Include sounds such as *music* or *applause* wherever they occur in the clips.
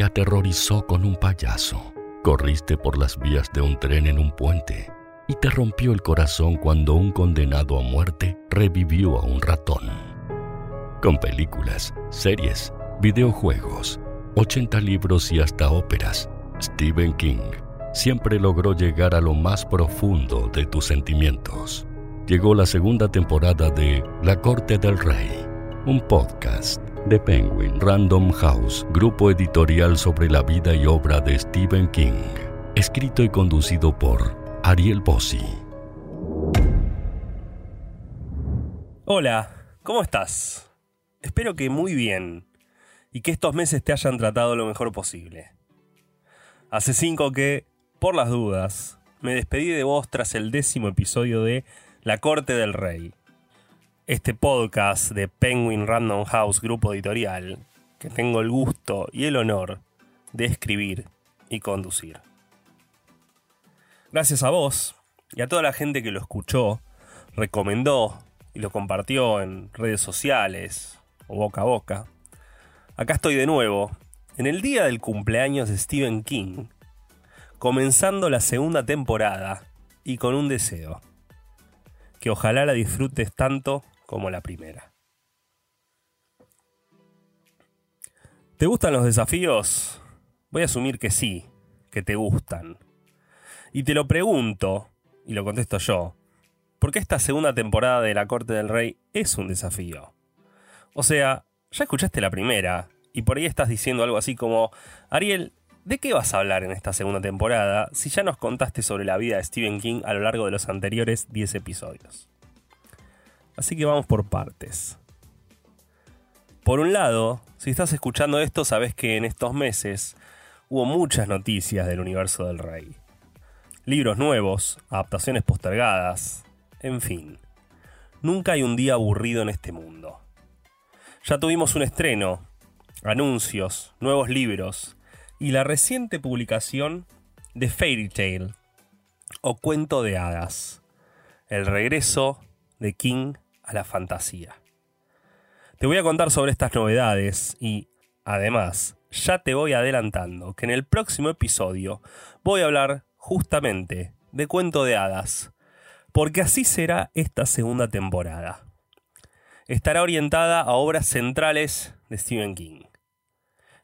te aterrorizó con un payaso. Corriste por las vías de un tren en un puente y te rompió el corazón cuando un condenado a muerte revivió a un ratón. Con películas, series, videojuegos, 80 libros y hasta óperas, Stephen King siempre logró llegar a lo más profundo de tus sentimientos. Llegó la segunda temporada de La Corte del Rey, un podcast de Penguin Random House, grupo editorial sobre la vida y obra de Stephen King, escrito y conducido por Ariel Bossi. Hola, ¿cómo estás? Espero que muy bien y que estos meses te hayan tratado lo mejor posible. Hace cinco que, por las dudas, me despedí de vos tras el décimo episodio de La Corte del Rey, este podcast de Penguin Random House Grupo Editorial que tengo el gusto y el honor de escribir y conducir. Gracias a vos y a toda la gente que lo escuchó, recomendó y lo compartió en redes sociales o boca a boca. Acá estoy de nuevo, en el día del cumpleaños de Stephen King, comenzando la segunda temporada y con un deseo, que ojalá la disfrutes tanto como la primera. ¿Te gustan los desafíos? Voy a asumir que sí, que te gustan. Y te lo pregunto, y lo contesto yo, porque esta segunda temporada de La Corte del Rey es un desafío. O sea, ya escuchaste la primera, y por ahí estás diciendo algo así como, Ariel, ¿de qué vas a hablar en esta segunda temporada si ya nos contaste sobre la vida de Stephen King a lo largo de los anteriores 10 episodios? Así que vamos por partes. Por un lado, si estás escuchando esto, sabes que en estos meses hubo muchas noticias del universo del rey libros nuevos, adaptaciones postergadas, en fin. Nunca hay un día aburrido en este mundo. Ya tuvimos un estreno, anuncios, nuevos libros y la reciente publicación de Fairy Tale o Cuento de Hadas, el regreso de King la fantasía. Te voy a contar sobre estas novedades y, además, ya te voy adelantando que en el próximo episodio voy a hablar justamente de cuento de hadas, porque así será esta segunda temporada. Estará orientada a obras centrales de Stephen King.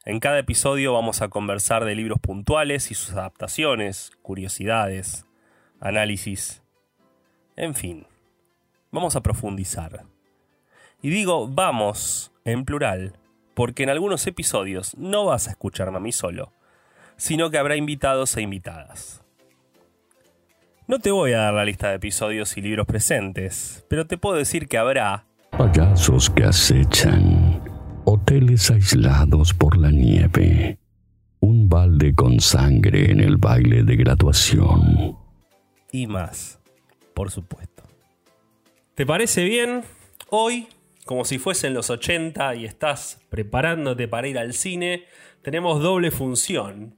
En cada episodio vamos a conversar de libros puntuales y sus adaptaciones, curiosidades, análisis, en fin, vamos a profundizar. Y digo vamos en plural, porque en algunos episodios no vas a escucharme a mí solo, sino que habrá invitados e invitadas. No te voy a dar la lista de episodios y libros presentes, pero te puedo decir que habrá payasos que acechan, hoteles aislados por la nieve, un balde con sangre en el baile de graduación y más, por supuesto. ¿Te parece bien? Hoy, como si fuesen los 80 y estás preparándote para ir al cine, tenemos doble función.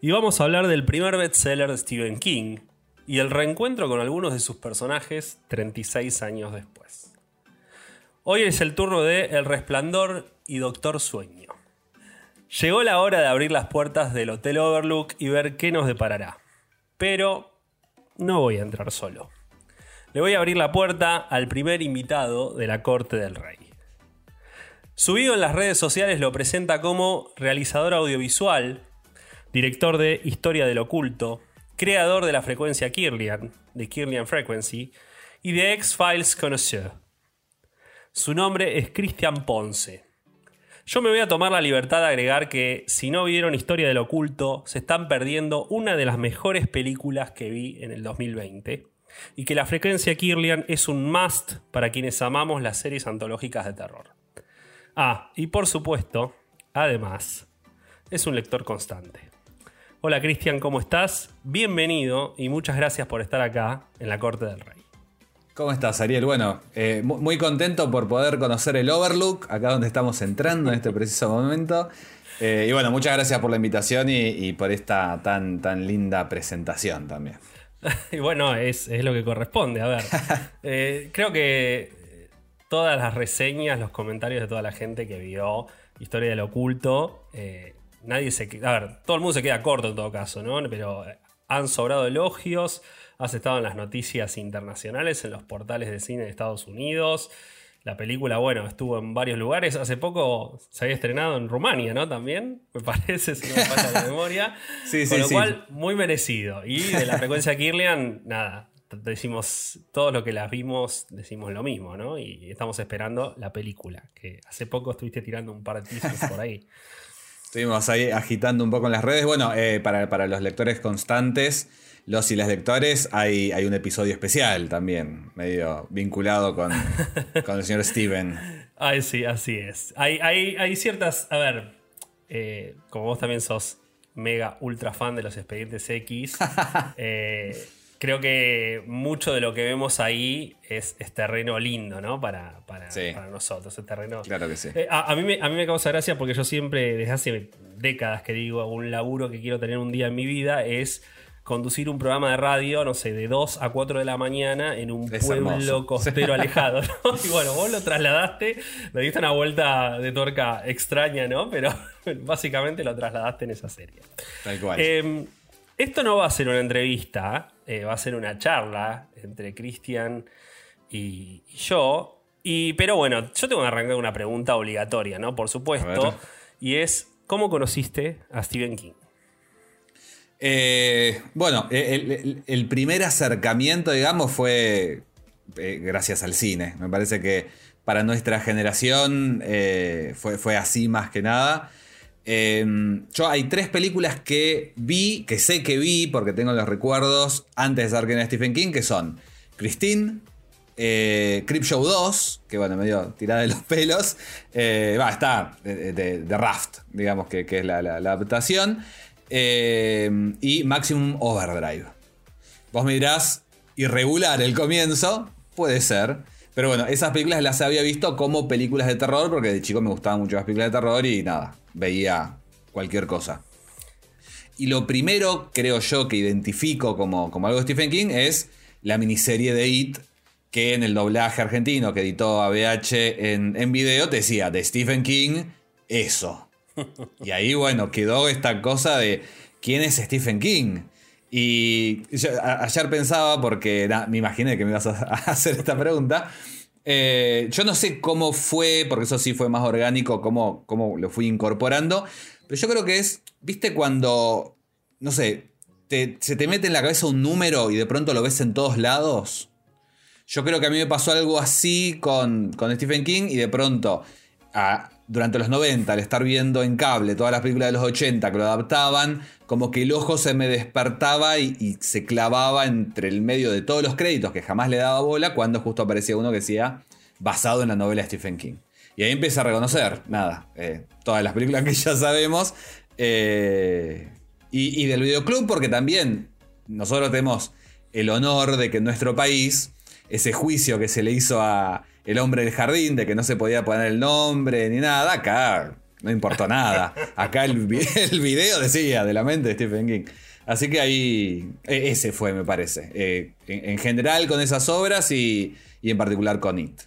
Y vamos a hablar del primer bestseller de Stephen King, y el reencuentro con algunos de sus personajes 36 años después. Hoy es el turno de El Resplandor y Doctor Sueño. Llegó la hora de abrir las puertas del Hotel Overlook y ver qué nos deparará. Pero no voy a entrar solo. Le voy a abrir la puerta al primer invitado de la corte del rey. Subido en las redes sociales lo presenta como realizador audiovisual, director de Historia del Oculto, creador de la frecuencia Kirlian, de Kirlian Frequency, y de X-Files Connoisseur. Su nombre es Cristian Ponce. Yo me voy a tomar la libertad de agregar que si no vieron Historia del Oculto, se están perdiendo una de las mejores películas que vi en el 2020 y que la frecuencia Kirlian es un must para quienes amamos las series antológicas de terror. Ah, y por supuesto, además, es un lector constante. Hola Cristian, ¿cómo estás? Bienvenido y muchas gracias por estar acá en la Corte del Rey. ¿Cómo estás, Ariel? Bueno, eh, muy contento por poder conocer el Overlook, acá donde estamos entrando en este preciso momento. Eh, y bueno, muchas gracias por la invitación y, por esta tan, tan linda presentación también. *laughs* y bueno, es, lo que corresponde. A ver, *laughs* eh, creo que todas las reseñas, los comentarios de toda la gente que vio Historia del Oculto nadie se queda. A ver, todo el mundo se queda corto en todo caso, ¿no? Pero han sobrado elogios. Has estado en las noticias internacionales, en los portales de cine de Estados Unidos. La película, bueno, estuvo en varios lugares. Hace poco se había estrenado en Rumania, ¿no? También, me parece, si no me falla la memoria. *laughs* Sí, Con sí, lo sí. cual, muy merecido. Y de la frecuencia Kirlian, nada. Decimos, todos los que las vimos, decimos lo mismo, ¿no? Y estamos esperando la película, que hace poco estuviste tirando un par de teasers por ahí. *laughs* Estuvimos ahí agitando un poco en las redes. Bueno, eh, para, para los lectores constantes, los y las lectores, hay, hay un episodio especial también, medio vinculado con, *laughs* con el señor Steven. Ay, sí, así es. Hay, hay, hay ciertas. A ver, eh, como vos también sos mega ultra fan de los expedientes X, *laughs* eh, creo que mucho de lo que vemos ahí es, es terreno lindo, ¿no? Para, para, Sí. para nosotros. Es terreno. Claro que sí. Eh, a, a mí me, a mí me causa gracia porque yo siempre, desde hace décadas que digo, un laburo que quiero tener un día en mi vida es conducir un programa de radio, no sé, de 2 a 4 de la mañana en un Es pueblo hermoso. *laughs* costero alejado, ¿no? Y bueno, vos lo trasladaste, le diste una vuelta de tuerca extraña, ¿no? Pero *laughs* básicamente lo trasladaste en esa serie. Tal cual. Eh, esto no va a ser una entrevista, eh, va a ser una charla entre Cristian y, y yo. Y, pero bueno, yo tengo que arrancar una pregunta obligatoria, ¿no? Por supuesto. Y es, ¿cómo conociste a Stephen King? Eh, bueno, el, primer acercamiento, digamos, fue eh, gracias al cine. Me parece que para nuestra generación eh, fue, así más que nada. Eh, yo hay tres películas que vi, que sé que vi, porque tengo los recuerdos antes de saber quién era Stephen King, que son Christine, eh, Creepshow 2, que bueno, medio tirada de los *laughs* pelos. Va, está de, Raft, digamos que, que es la- la adaptación. Eh, y Maximum Overdrive. Vos me dirás, irregular el comienzo, puede ser. Pero bueno, esas películas las había visto como películas de terror, porque de chico me gustaban mucho las películas de terror y nada, veía cualquier cosa. Y lo primero, creo yo, que identifico como, como algo de Stephen King es la miniserie de It, que en el doblaje argentino que editó ABH en, en video te decía, de Stephen King, eso. Y ahí, bueno, quedó esta cosa de quién es Stephen King. Y ayer pensaba, porque me imaginé que me ibas a, *laughs* hacer esta pregunta. eh, yo no sé cómo fue, porque eso sí fue más orgánico, cómo, cómo lo fui incorporando. Pero yo creo que es, viste, cuando, no sé, se te mete en la cabeza un número y de pronto lo ves en todos lados. Yo creo que a mí me pasó algo así con, con Stephen King y de pronto, durante los 90, al estar viendo en cable todas las películas de los 80 que lo adaptaban, como que el ojo se me despertaba y, se clavaba entre el medio de todos los créditos que jamás le daba bola cuando justo aparecía uno que decía basado en la novela de Stephen King. Y ahí empecé a reconocer, nada, eh, todas las películas que ya sabemos. eh, y, y del videoclub, porque también nosotros tenemos el honor de que en nuestro país ese juicio que se le hizo a El hombre del jardín, de que no se podía poner el nombre ni nada, acá no importó nada. Acá el, *laughs* el video decía de la mente de Stephen King. Así que ahí, e- ese fue, me parece. Eh, en, en general con esas obras y, y en particular con It.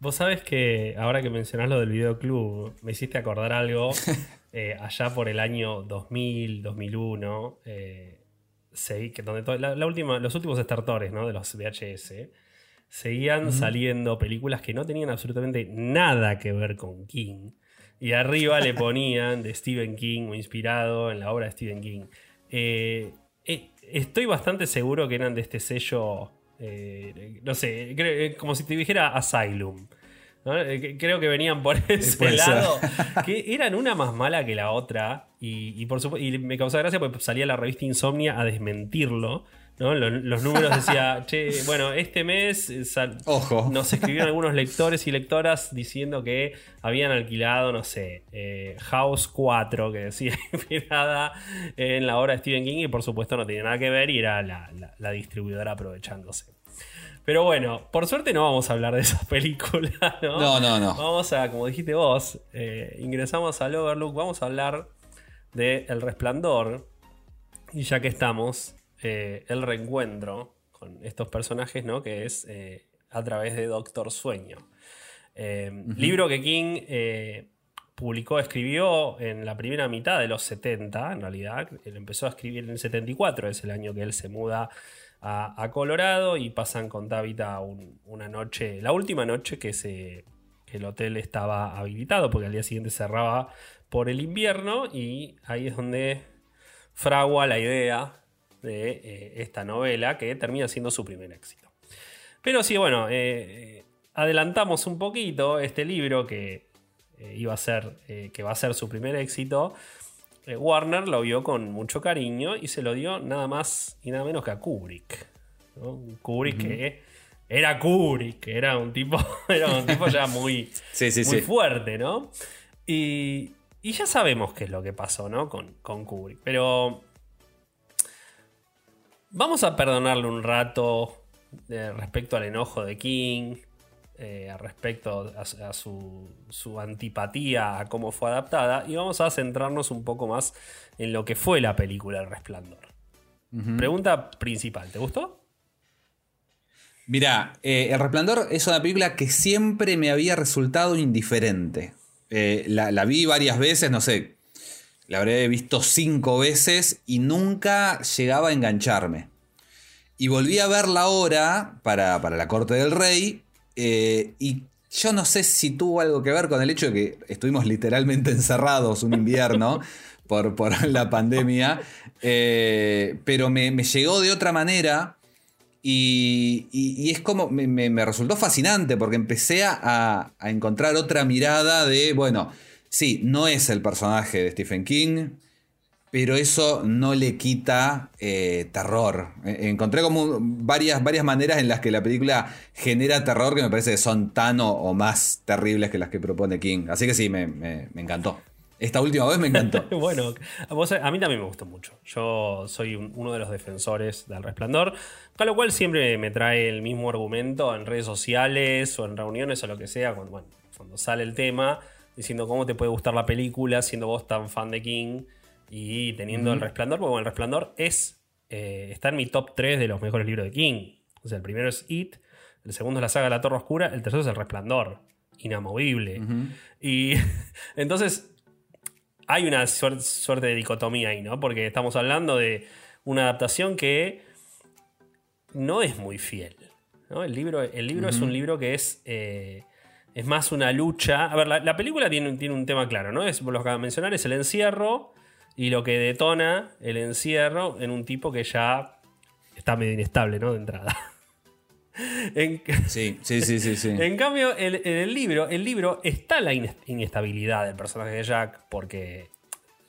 Vos sabés que ahora que mencionás lo del videoclub, me hiciste acordar algo. *laughs* eh, allá por el año 2000, 2001, eh, que donde la, la última, los últimos startores ¿no? de los VHS seguían saliendo películas que no tenían absolutamente nada que ver con King. Y arriba le *laughs* ponían de Stephen King o inspirado en la obra de Stephen King. Eh, eh, estoy bastante seguro que eran de este sello, eh, no sé, creo- como si te dijera Asylum. ¿no? Creo que venían por ese lado, *laughs* que eran una más mala que la otra. Y, y por supuesto, y me causaba gracia porque salía la revista Insomnia a desmentirlo. Los, números decía, *laughs* che, bueno, este mes eh, sal- Ojo. nos escribieron algunos *laughs* lectores y lectoras diciendo que habían alquilado, no sé, eh, House 4, que decía *laughs* inspirada en la obra de Stephen King, y por supuesto no tenía nada que ver y era la, la- la distribuidora aprovechándose. Pero bueno, por suerte no vamos a hablar de esa película, ¿no? No, no, no. Vamos a, como dijiste vos, eh, ingresamos al Overlook, vamos a hablar de El Resplandor. Y ya que estamos, eh, el reencuentro con estos personajes, ¿no? Que es eh, a través de Doctor Sueño. Eh, Libro que King publicó, escribió en la primera mitad de los 70, en realidad. Él empezó a escribir en el 74, es el año que él se muda a, Colorado y pasan con Tabitha una noche, la última noche que, se, que el hotel estaba habilitado, porque al día siguiente cerraba por el invierno y ahí es donde fragua la idea de eh, esta novela que termina siendo su primer éxito. Pero sí, bueno, eh, adelantamos un poquito este libro que eh, iba a ser, que va a ser su primer éxito. Warner lo vio con mucho cariño y se lo dio nada más y nada menos que a Kubrick. Kubrick que era Kubrick, que era un tipo, *laughs* era un tipo ya muy, muy fuerte, ¿no? Y, y ya sabemos qué es lo que pasó, ¿no? Con, con Kubrick. Pero. Vamos a perdonarle un rato eh, respecto al enojo de King. Eh, respecto a, su, antipatía a cómo fue adaptada. Y vamos a centrarnos un poco más en lo que fue la película El Resplandor. Pregunta principal: ¿te gustó? Mira, eh, El Resplandor es una película que siempre me había resultado indiferente. Eh, la, vi varias veces, no sé, la habré visto cinco veces y nunca llegaba a engancharme. Y volví a verla ahora para, para la corte del rey eh, y yo no sé si tuvo algo que ver con el hecho de que estuvimos literalmente encerrados un invierno *laughs* por, por la pandemia, eh, pero me, llegó de otra manera. Y, es como, me, resultó fascinante porque empecé a, encontrar otra mirada de, bueno, sí, no es el personaje de Stephen King, pero eso no le quita eh, terror. E, encontré como varias, varias maneras en las que la película genera terror que me parece que son tan o, más terribles que las que propone King. Así que sí, me, encantó. Esta última vez me encantó. *laughs* bueno, a, mí también me gustó mucho. Yo soy uno de los defensores del resplandor, con lo cual siempre me trae el mismo argumento en redes sociales o en reuniones o lo que sea, cuando sale el tema, diciendo cómo te puede gustar la película siendo vos tan fan de King y teniendo el resplandor, porque el resplandor es, eh, está en mi top 3 de los mejores libros de King. O sea, el primero es It, el segundo es la saga de la Torre Oscura, el tercero es el resplandor, inamovible. Y *laughs* entonces hay una suerte de dicotomía ahí, ¿no? Porque estamos hablando de una adaptación que no es muy fiel. El libro, el libro es un libro que es, eh, es más una lucha. A ver, la, película tiene, tiene, un tema claro, ¿no? Es, lo que de mencionar es el encierro y lo que detona el encierro en un tipo que ya está medio inestable, ¿no? De entrada. *laughs* sí, sí, sí, sí, sí. *laughs* En cambio, en el, libro, el libro está la inestabilidad del personaje de Jack porque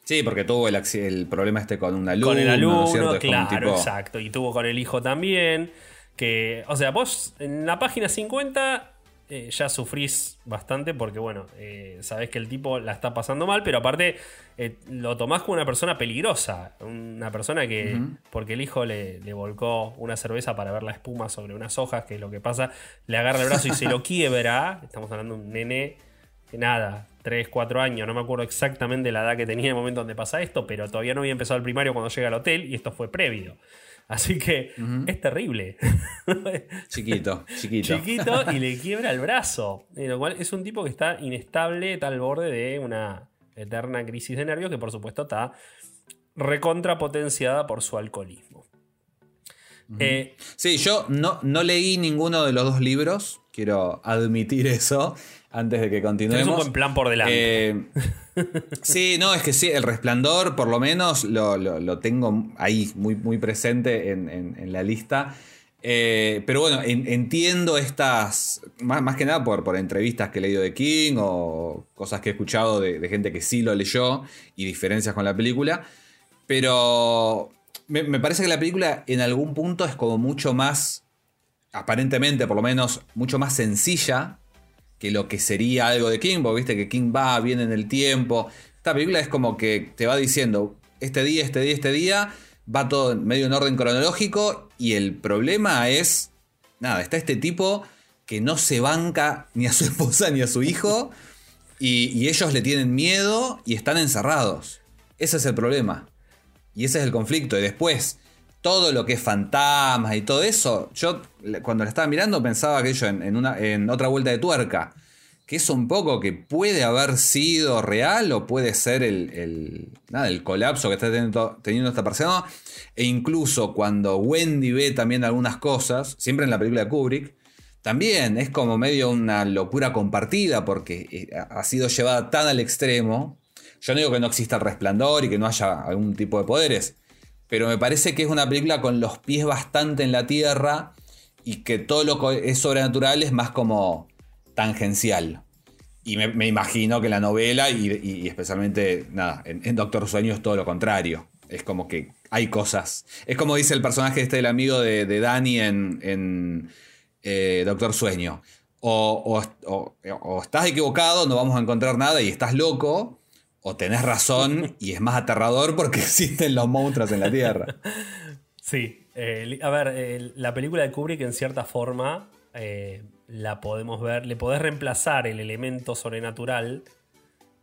Sí, porque tuvo el, problema este con un alumno. Con el alumno, claro, exacto. Y tuvo con el hijo también. Que, o sea, vos en la página 50 eh, ya sufrís bastante porque, bueno, eh, sabés que el tipo la está pasando mal, pero aparte eh, lo tomás como una persona peligrosa. Una persona que, porque el hijo le, volcó una cerveza para ver la espuma sobre unas hojas, que es lo que pasa, le agarra el brazo y se lo *laughs* quiebra. Estamos hablando de un nene que nada, 3, 4 años, no me acuerdo exactamente la edad que tenía en el momento donde pasa esto, pero todavía no había empezado el primario cuando llega al hotel y esto fue previo. *laughs* Así que es terrible. *laughs* Chiquito, chiquito. Chiquito y le *laughs* quiebra el brazo. Lo cual es un tipo que está inestable, está al borde de una eterna crisis de nervios que por supuesto está recontrapotenciada por su alcoholismo. Eh, sí, yo no, no leí ninguno de los dos libros, quiero admitir eso antes de que continuemos. Es un buen plan por delante. Eh, sí, no, es que sí, el resplandor por lo menos lo, tengo ahí muy, muy presente en, la lista. Eh, pero bueno, entiendo estas, más, que nada por, por, entrevistas que he leído de King o cosas que he escuchado de, gente que sí lo leyó y diferencias con la película. Pero me, me, parece que la película en algún punto es como mucho más, aparentemente por lo menos, mucho más sencilla que lo que sería algo de King, porque viste que King va, viene en el tiempo. Esta película es como que te va diciendo, este día, este día, este día, va todo medio en orden cronológico y el problema es, nada, está este tipo que no se banca ni a su *laughs* esposa ni a su hijo y, ellos le tienen miedo y están encerrados. Ese es el problema. Y ese es el conflicto. Y después, todo lo que es fantasmas y todo eso, yo cuando la estaba mirando pensaba que en, una, en otra vuelta de tuerca. que es un poco que puede haber sido real o puede ser el, el, nada, el colapso que está teniendo, teniendo, esta persona. E incluso cuando Wendy ve también algunas cosas, siempre en la película de Kubrick, también es como medio una locura compartida porque eh, ha sido llevada tan al extremo. Yo no digo que no exista el resplandor y que no haya algún tipo de poderes, pero me parece que es una película con los pies bastante en la tierra y que todo lo que es sobrenatural es más como tangencial. Y me, imagino que la novela, y, especialmente, nada, en, Doctor Sueño es todo lo contrario. Es como que hay cosas. Es como dice el personaje este del amigo de, Danny en, eh, Doctor Sueño. O, estás equivocado, no vamos a encontrar nada y estás loco, o tenés razón *laughs* y es más aterrador porque *laughs* existen los monstruos en la Tierra. *laughs* Sí, eh, a ver, la película de Kubrick en cierta forma eh, la podemos ver, le podés reemplazar el elemento sobrenatural,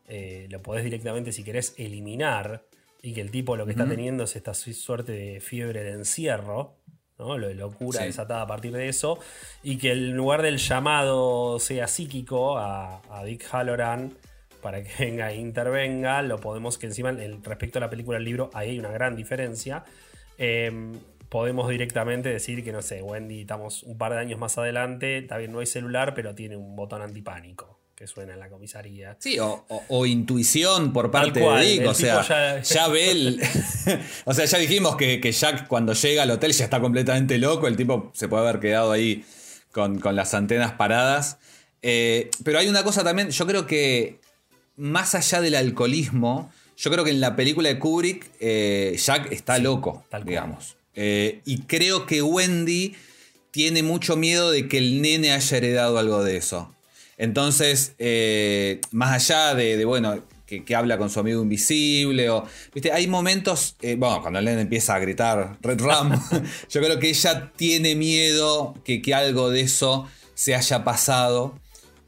eh, lo podés directamente, si querés, eliminar y que el tipo lo que está teniendo es esta suerte de fiebre de encierro, ¿no? lo de locura desatada a partir de eso, y que en lugar del llamado sea psíquico a, Dick Halloran para que *laughs* venga e intervenga, lo podemos que encima respecto a la película del libro, ahí hay una gran diferencia. Eh, podemos directamente decir que, no sé, Wendy, estamos un par de años más adelante, está bien, no hay celular, pero tiene un botón antipánico que suena en la comisaría. Sí, o, intuición por parte de Dick, o sea, ya, ve el... *laughs* o sea, ya dijimos que, Jack cuando llega al hotel ya está completamente loco, el tipo se puede haber quedado ahí con, las antenas paradas. Eh, pero hay una cosa también, yo creo que más allá del alcoholismo, yo creo que en la película de Kubrick, eh, Jack está loco, digamos. Eh, y creo que Wendy tiene mucho miedo de que el nene haya heredado algo de eso. Entonces, eh, más allá de, bueno, que, habla con su amigo invisible, o, ¿viste? hay momentos, bueno, cuando el nene empieza a gritar Red Ram, *laughs* yo creo que ella tiene miedo que, que algo de eso se haya pasado.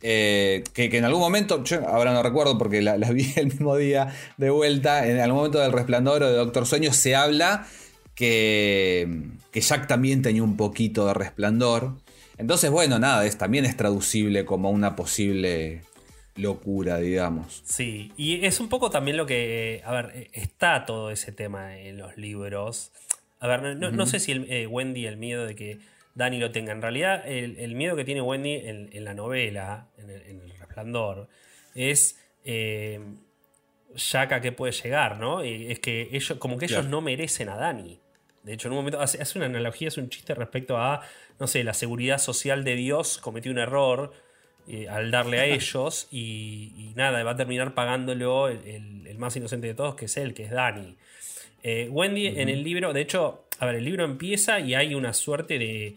Que, en algún momento, yo ahora no recuerdo porque la, la, *laughs* vi el mismo día de vuelta, en algún momento del resplandor o de Doctor Sueño se habla que, que Jack también tenía un poquito de resplandor. Entonces, bueno, nada, es, también es traducible como una posible locura, digamos. Sí, y es un poco también lo que, a ver, está todo ese tema en los libros. A ver, no, sé si el, eh, Wendy, el miedo de que Dani lo tenga. En realidad, el, miedo que tiene Wendy en, la novela, en el, resplandor, es eh, Jack a qué puede llegar, ¿no? Y es que ellos, como que ellos no merecen a Dani. De hecho, en un momento hace, una analogía, es un chiste respecto a, no sé, la seguridad social de Dios cometió un error eh, al darle a *laughs* ellos y, nada, va a terminar pagándolo el, más inocente de todos, que es él, que es Dani. Eh, Wendy en el libro, de hecho, a ver, el libro empieza y hay una suerte de,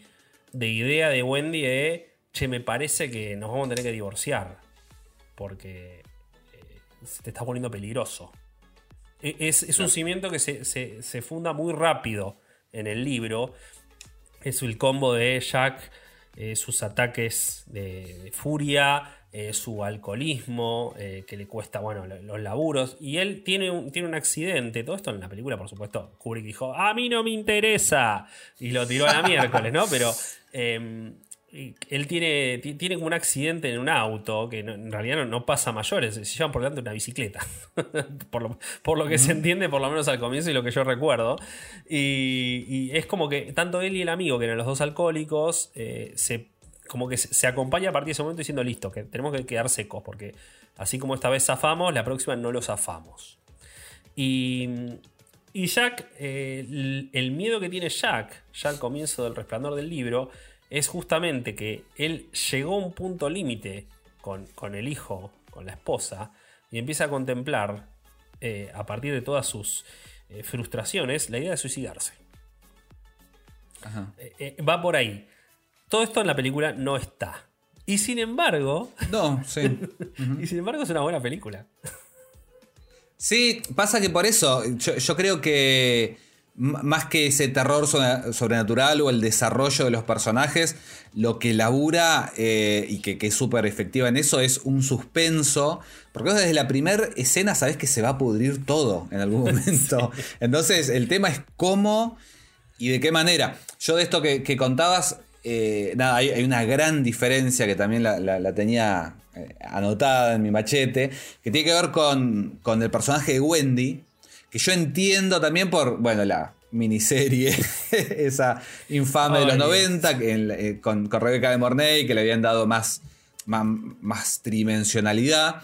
de idea de Wendy de, che, me parece que nos vamos a tener que divorciar, porque eh, se te está poniendo peligroso. E, es, un cimiento que se, funda muy rápido en el libro. Es el combo de Jack, eh, sus ataques de, furia, eh, su alcoholismo, eh, que le cuesta, bueno, los laburos. Y él tiene un, tiene un accidente. Todo esto en la película, por supuesto, Kubrick dijo, a mí no me interesa. Y lo tiró a la miércoles, ¿no? Pero em, él tiene, tiene como un accidente en un auto que en realidad no, pasa mayores, se llevan por delante una bicicleta. *laughs* por, lo, que se entiende, por lo menos al comienzo y lo que yo recuerdo. Y, es como que tanto él y el amigo, que eran los dos alcohólicos, eh, se, como que se, acompaña a partir de ese momento diciendo: Listo, que tenemos que quedar secos, porque así como esta vez zafamos, la próxima no lo zafamos. Y, y Jack, eh, el, el miedo que tiene Jack, ya al comienzo del resplandor del libro, es justamente que él llegó a un punto límite con, el hijo, con la esposa, y empieza a contemplar, eh, a partir de todas sus eh, frustraciones, la idea de suicidarse. Va por ahí. Todo esto en la película no está. Y sin embargo. No, sí. *laughs* y sin embargo es una buena película. Sí, pasa que por eso. yo creo que más que ese terror sobrenatural o el desarrollo de los personajes, lo que labura eh, y que, es súper efectiva en eso es un suspenso, porque desde la primera escena sabes que se va a pudrir todo en algún *laughs* momento. Entonces el tema es cómo y de qué manera. Yo de esto que, contabas, eh, nada, hay, hay una gran diferencia que también la, la- la tenía eh, anotada en mi machete, que tiene que ver con, con el personaje de Wendy, que yo entiendo también por, bueno, la miniserie, *laughs* esa infame de los Ay, Dios. 90, que en la- eh, con, con Rebeca de Mornay, que le habían dado más, más, más tridimensionalidad.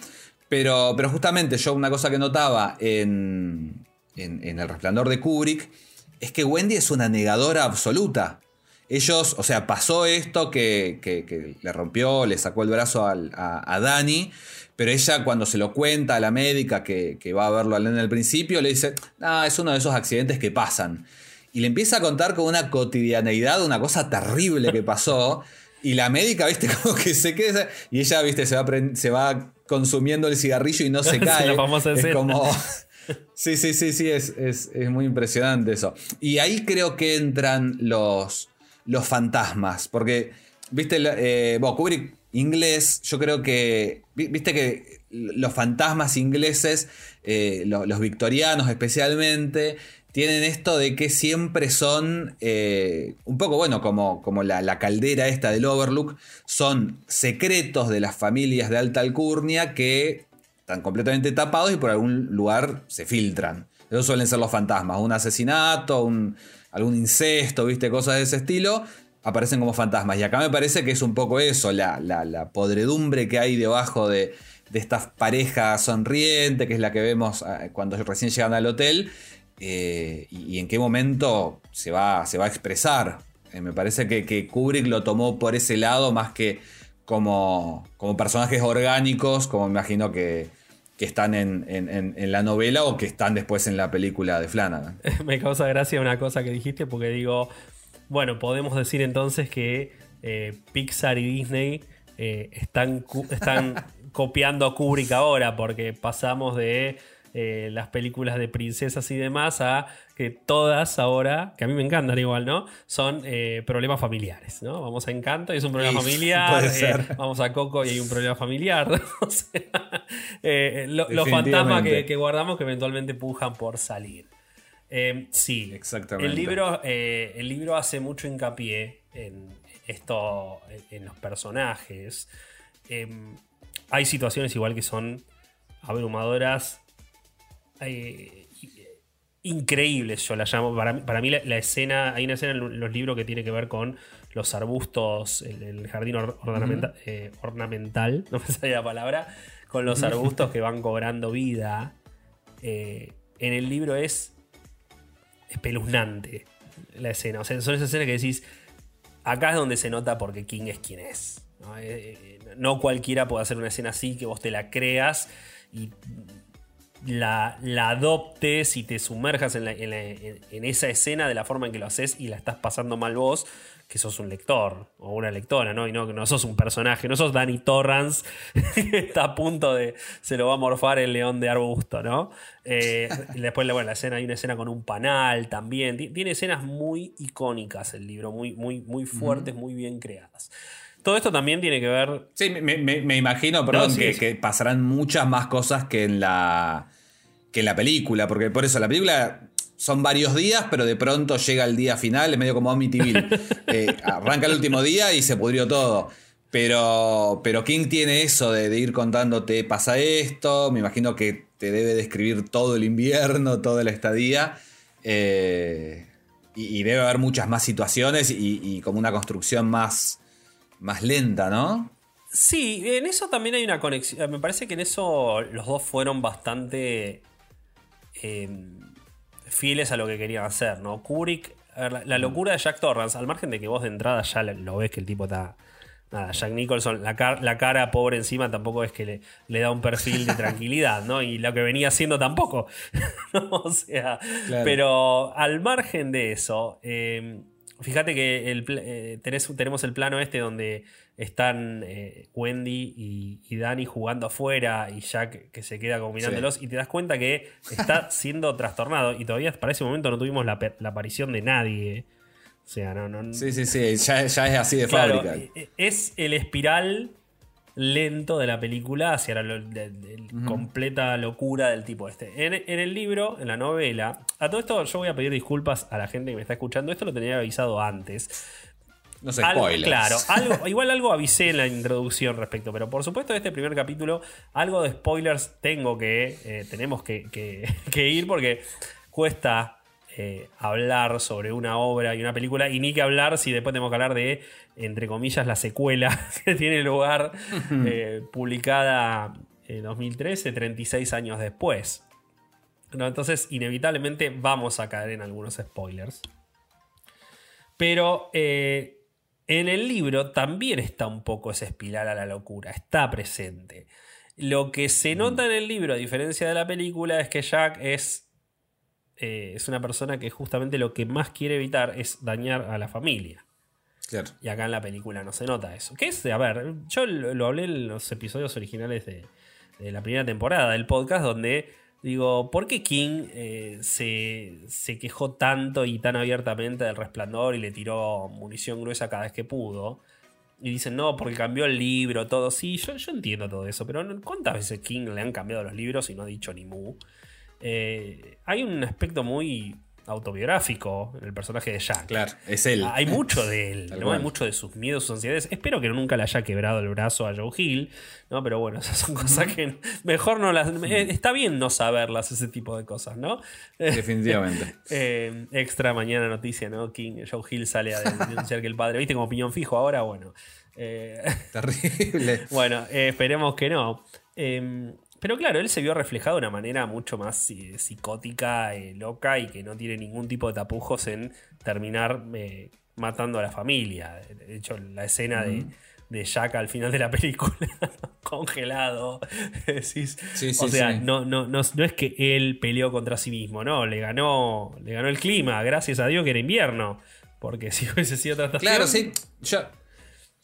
Pero, pero justamente yo una cosa que notaba en, en, en El Resplandor de Kubrick es que Wendy es una negadora absoluta. Ellos, o sea, pasó esto que, que- que le rompió, le sacó el brazo al- a, a Dani, pero ella cuando se lo cuenta a la médica que, que va a verlo al nene al principio, le dice, ah, es uno de esos accidentes que pasan. Y le empieza a contar con una cotidianeidad, una cosa terrible que pasó. Y la médica, viste, *laughs* como que se queda. Y ella, viste, se va, se va consumiendo el cigarrillo y no se *laughs* cae. la famosa es como. *laughs* Sí, sí, sí, sí, es, es- es muy impresionante eso. Y ahí creo que entran los, los fantasmas. Porque, viste, eh, bueno, Kubrick inglés, yo creo que. vi- Viste que los fantasmas ingleses, eh, lo- los victorianos especialmente, tienen esto de que siempre son eh, un poco, bueno, como, como la, la caldera esta del Overlook, son secretos de las familias de alta alcurnia que están completamente tapados y por algún lugar se filtran. Esos suelen ser los fantasmas, un asesinato, un, algún incesto, viste, cosas de ese estilo, aparecen como fantasmas. Y acá me parece que es un poco eso, la, la- la podredumbre que hay debajo de, de esta pareja sonriente, que es la que vemos ah, cuando recién llegan al hotel, eh, y, en qué momento se va, se va a expresar. Eh, me parece que, que Kubrick lo tomó por ese lado más que como, como personajes orgánicos, como me imagino que, que están en, en- en- en la novela o que están después en la película de Flanagan. *laughs* me causa gracia una cosa que dijiste porque digo, bueno, podemos decir entonces que eh, Pixar y Disney eh, están, están *laughs* copiando a Kubrick ahora porque pasamos de eh, las películas de princesas y demás a que todas ahora, que a mí me encantan igual, ¿no? Son eh, problemas familiares, ¿no? Vamos a Encanto y es un problema Sí, *laughs* familiar. puede eh, vamos a Coco y hay un problema familiar. *laughs* o sea, eh, lo- los fantasmas que, que guardamos que eventualmente pujan por salir. Sí, Exactamente. El libro, el libro hace mucho hincapié en esto, en, en los personajes. Eh, hay situaciones igual que son abrumadoras, eh, increíbles, yo la llamo. Para, mí- para mí la, la escena, hay una escena en los libros que tiene que ver con los arbustos, el, el jardín or- ornamenta- eh, ornamental, *laughs* no me sale la palabra, con los arbustos que van cobrando vida. Eh, en el libro es espeluznante la escena. O sea, son esas escenas que decís, acá es donde se nota porque King es quien es. ¿no? Eh, no cualquiera puede hacer una escena así, que vos te la creas y la, la adoptes y te sumerjas en, la- en la- en- en esa escena de la forma en que lo haces y la estás pasando mal vos, que sos un lector o una lectora, ¿no? Y no, no sos un personaje, no sos Danny Torrance *laughs* que está a punto de. se lo va a morfar el león de arbusto, ¿no? Eh, *laughs* después, bueno, la escena, hay una escena con un panal también. Ti- Tiene escenas muy icónicas el libro, muy, muy, muy fuertes, muy bien creadas. Todo esto también tiene que ver Sí, me, me- me imagino, perdón, sí, que, sí. que pasarán muchas más cosas que en la que en la película, porque por eso la película son varios días, pero de pronto llega el día final, es medio como Amityville. *laughs* Eh, arranca el último día y se pudrió todo. Pero, pero King tiene eso de, de ir contándote, pasa esto, me imagino que te debe describir todo el invierno, toda la estadía. eh, y, y debe haber muchas más situaciones y, y como una construcción más, más lenta, ¿no? Sí, en eso también hay una conexión. Me parece que en eso los dos fueron bastante eh, fieles a lo que querían hacer, ¿no? Kubrick, la, la locura de Jack Torrance, al margen de que vos de entrada ya lo- ves que el tipo está. Nada, Jack Nicholson, la, car- la cara pobre encima tampoco es que le, le da un perfil de tranquilidad, ¿no? Y lo que venía haciendo tampoco. *laughs* O sea, Claro. pero al margen de eso, eh, fíjate que el eh, tenés- tenemos el plano este donde están eh, Wendy y, y Danny jugando afuera y Jack que se queda como mirándolos y te das cuenta que está *laughs* siendo trastornado y todavía para ese momento no tuvimos la, aparición de nadie. O sea, no, no, Sí, sí, sí, ya, ya es así de Claro, fábrica. eh, es el espiral lento de la película hacia la completa locura del tipo este. En, en el libro, en la novela, a todo esto yo voy a pedir disculpas a la gente que me está escuchando. Esto lo tenía avisado antes. No sé, Algo- spoilers. Claro, *laughs* algo, igual algo avisé en la introducción respecto, pero por supuesto de este primer capítulo, algo de spoilers tengo que, eh, tenemos que, que- *laughs* que ir porque cuesta eh, hablar sobre una obra y una película y ni que hablar si después tenemos que hablar de, entre comillas, la secuela *laughs* que tiene lugar eh, publicada en 2013, 36 años después. No, entonces, inevitablemente vamos a caer en algunos spoilers. Pero eh, en el libro también está un poco esa espiral a la locura, está presente. Lo que se nota en el libro, a diferencia de la película, es que Jack es, eh, es una persona que justamente lo que más quiere evitar es dañar a la familia. Claro. Y acá en la película no se nota eso. ¿Qué es? A ver, yo lo, lo hablé en los episodios originales de, de la primera temporada del podcast, donde digo, ¿por qué King eh, se, se quejó tanto y tan abiertamente del resplandor y le tiró munición gruesa cada vez que pudo? Y dicen, no, porque cambió el libro, todo. Sí, yo, yo entiendo todo eso, pero ¿cuántas veces King le han cambiado los libros y no ha dicho ni mu? Eh, hay un aspecto muy autobiográfico el personaje de Jack. Claro, es él. Hay mucho de él, *laughs* Tal ¿no? cual. Hay mucho de sus miedos, sus ansiedades. Espero que nunca le haya quebrado el brazo a Joe Hill, ¿no? Pero bueno, *laughs* esas son cosas que mejor no las. eh, Está bien no saberlas, ese tipo de cosas, ¿no? *laughs* Definitivamente. Eh, extra mañana noticia, ¿no? King, Joe Hill sale a denunciar que el padre, ¿viste? Como opinión fijo ahora, bueno. Eh, Terrible. bueno, eh, esperemos que no. Eh, pero claro, él se vio reflejado de una manera mucho más eh, psicótica, eh, loca y que no tiene ningún tipo de tapujos en terminar eh, matando a la familia. De hecho, la escena de, de Jack al final de la película, *laughs* congelado. *laughs* decís, Sí, sí, o sea, sí. no, no, no, no es que él peleó contra sí mismo, no, le ganó, le ganó el clima, gracias a Dios que era invierno. Porque *laughs* si hubiese sido otra estación- Claro, sí. Yo,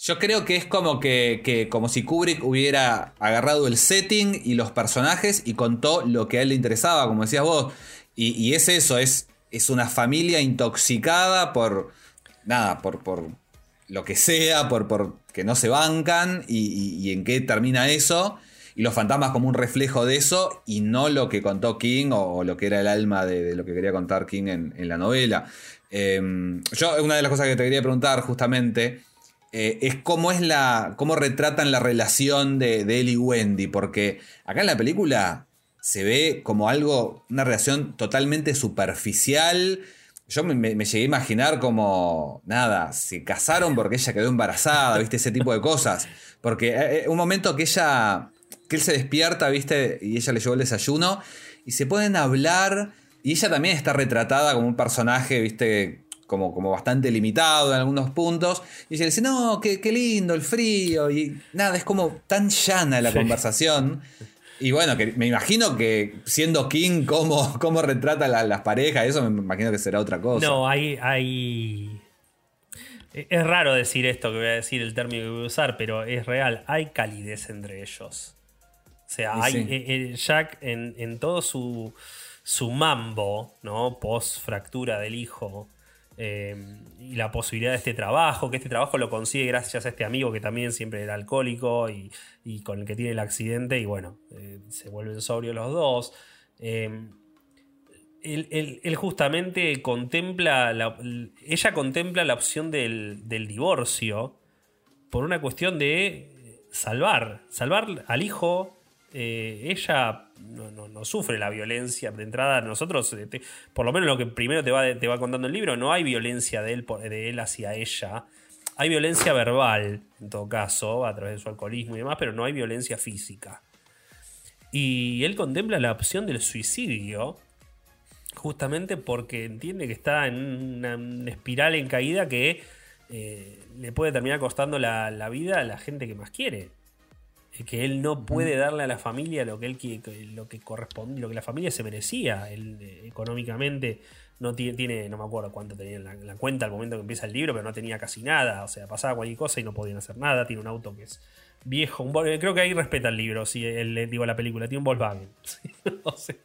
yo creo que es como que, que como si Kubrick hubiera agarrado el setting y los personajes y contó lo que a él le interesaba, como decías vos. Y, es eso, es, es una familia intoxicada por. Nada, por, por lo que sea, por, por que no se bancan y, en qué termina eso. Y los fantasmas como un reflejo de eso y no lo que contó King o, lo que era el alma de, lo que quería contar King en, en la novela. Eh, yo, una de las cosas que te quería preguntar justamente eh, es cómo es la. cómo retratan la relación de, él y Wendy. Porque acá en la película se ve como algo. una relación totalmente superficial. Yo me llegué a imaginar como. nada, se casaron porque ella quedó embarazada, ¿viste? Ese tipo de cosas. Porque eh, eh, un momento que ella. que él se despierta, ¿viste? Y ella le llevó el desayuno. Y se pueden hablar. Y ella también está retratada como un personaje, ¿viste? Como, como bastante limitado en algunos puntos. Y ella dice, no, qué, qué lindo el frío. Y nada, es como tan llana la conversación. Y bueno, que me imagino que siendo King, cómo, cómo retrata la- las parejas, eso me imagino que será otra cosa. No, hay, hay. Es raro decir esto que voy a decir, el término que voy a usar, pero es real. Hay calidez entre ellos. O sea, Y hay, sí. eh, eh, Jack en, en todo su, su mambo, ¿no? Post fractura del hijo. Eh, y la posibilidad de este trabajo, que este trabajo lo consigue gracias a este amigo que también siempre era alcohólico y, con el que tiene el accidente, y bueno, eh, se vuelven sobrios los dos. Eh, él, justamente contempla, la- ella contempla la opción del, del divorcio por una cuestión de salvar, salvar al hijo. eh, ella no, sufre la violencia de entrada. Nosotros, eh, por lo menos lo que primero te va, te va contando el libro, no hay violencia de él, de él hacia ella. Hay violencia verbal, en todo caso, a través de su alcoholismo y demás, pero no hay violencia física. Y él contempla la opción del suicidio, justamente porque entiende que está en una, espiral en caída que eh, le puede terminar costando la vida a la gente que más quiere. Que él no puede darle a la familia lo que él lo que corresponde, lo que la familia se merecía. Él eh, económicamente no tiene, tiene, no me acuerdo cuánto tenía en la, en la cuenta al momento que empieza el libro, pero no tenía casi nada. O sea, pasaba cualquier cosa y no podían hacer nada. Tiene un auto que es viejo. un creo que ahí respeta el libro, si el, digo la película. Tiene un Volkswagen. *laughs* o sea,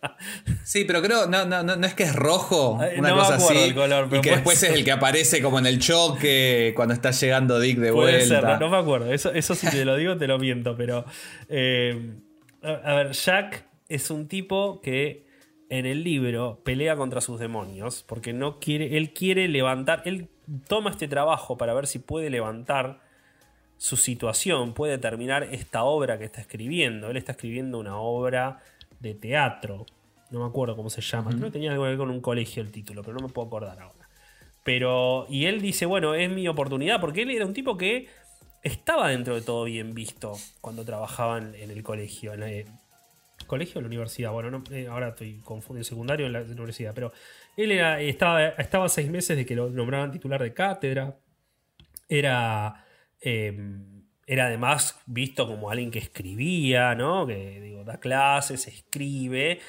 Sí, pero creo, no, no, no, no es que es rojo, Ay, una no me cosa acuerdo así. el color, y que después ser. es el que aparece como en el choque cuando está llegando Dick de Puede vuelta. ser, no, me acuerdo. Eso, eso si te lo digo, te lo miento. Pero. eh, a, a ver, Jack es un tipo que en el libro pelea contra sus demonios. Porque no quiere. Él quiere levantar. Él toma este trabajo para ver si puede levantar su situación, puede terminar esta obra que está escribiendo. Él está escribiendo una obra de teatro. No me acuerdo cómo se llama. Creo que tenía algo que ver con un colegio el título, pero no me puedo acordar ahora. Pero, y él dice, bueno, es mi oportunidad, porque él era un tipo que estaba dentro de todo bien visto cuando trabajaba en, en el colegio. En el colegio o la universidad, bueno, no, eh, ahora estoy confundido, secundario en la universidad, pero él era, estaba, estaba seis meses de que lo nombraban titular de cátedra. Era, eh, era además visto como alguien que escribía, ¿no? Que digo, da clases, escribe.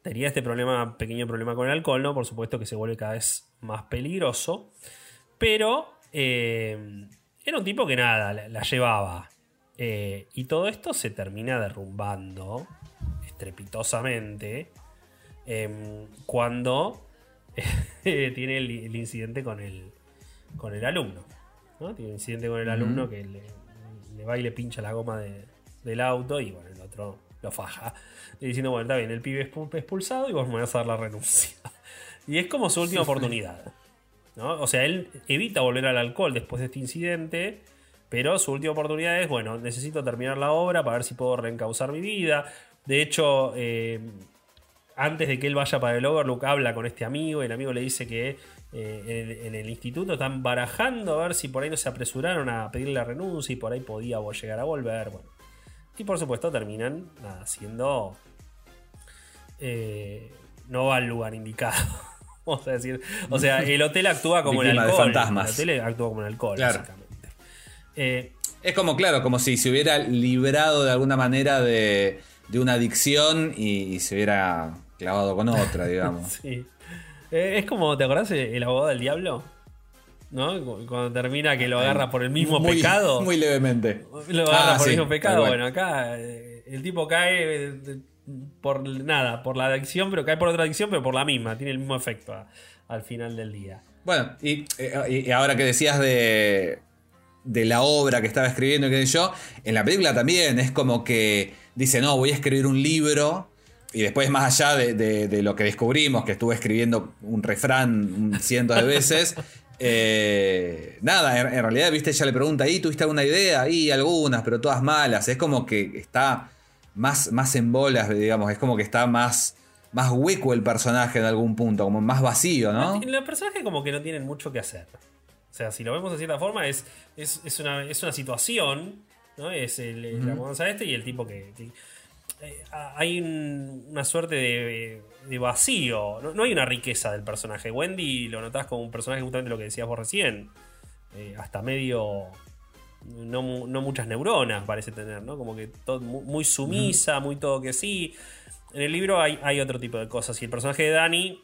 Tenía este problema, pequeño problema con el alcohol, ¿no? Por supuesto que se vuelve cada vez más peligroso. Pero eh, era un tipo que nada, la, llevaba. Eh, y todo esto se termina derrumbando estrepitosamente em, cuando *laughs* tiene el, el incidente con el, con el alumno. ¿No? Tiene un incidente con el alumno que le, le va y le pincha la goma de- del auto y bueno, el otro lo faja. Y diciendo, bueno, está bien, el pibe es pu- expulsado y vos me vas a dar la renuncia. *laughs* Y es como su última oportunidad. ¿no? O sea, él evita volver al alcohol después de este incidente, pero su última oportunidad es, bueno, necesito terminar la obra para ver si puedo reencauzar mi vida. De hecho, eh, antes de que él vaya para el Overlook, habla con este amigo y el amigo le dice que eh, en, el, en el instituto están barajando a ver si por ahí no se apresuraron a pedirle la renuncia y por ahí podía llegar a volver. Bueno. Y por supuesto terminan nada, siendo... eh, no va al lugar indicado. *laughs* Vamos a decir. O sea, el hotel actúa como el Víctima de alcohol. fantasmas. El hotel actúa como el alcohol, Claro. básicamente. Eh, Es como, claro, como si se hubiera librado de alguna manera de, de una adicción y, y se hubiera clavado con otra, *laughs* digamos. Sí. Eh, es como, ¿te acordás el el abogado del diablo? ¿No? Cu- Cuando termina que lo agarra por el mismo Muy- pecado. Muy levemente. Lo agarra Ah, por sí, el mismo pecado. Bueno, acá eh, el tipo cae eh, por nada, por la adicción, pero cae por otra adicción, pero por la misma. Tiene el mismo efecto a- al final del día. Bueno, y, eh, y ahora que decías de, de la obra que estaba escribiendo, qué sé yo, en la película también es como que dice, no, voy a escribir un libro. Y después, más allá de, de- de lo que descubrimos, que estuve escribiendo un refrán cientos de veces, *laughs* eh, nada, en, en realidad, viste, ella le pregunta, ¿y tuviste alguna idea? Y algunas, pero todas malas. Es como que está más, más en bolas, digamos, es como que está más, más hueco el personaje en algún punto, como más vacío, ¿no? Los personajes como que no tienen mucho que hacer. O sea, si lo vemos de cierta forma, es, es, es una, es una situación, ¿no? Es el, la mudanza este y el tipo que... que- hay un- una suerte de, de vacío, no, no hay una riqueza del personaje. Wendy lo notás como un personaje justamente lo que decías vos recién. Eh, hasta medio... No, no muchas neuronas parece tener, ¿no? Como que todo, muy sumisa, muy todo que sí. En el libro hay, hay otro tipo de cosas. Y el personaje de Dani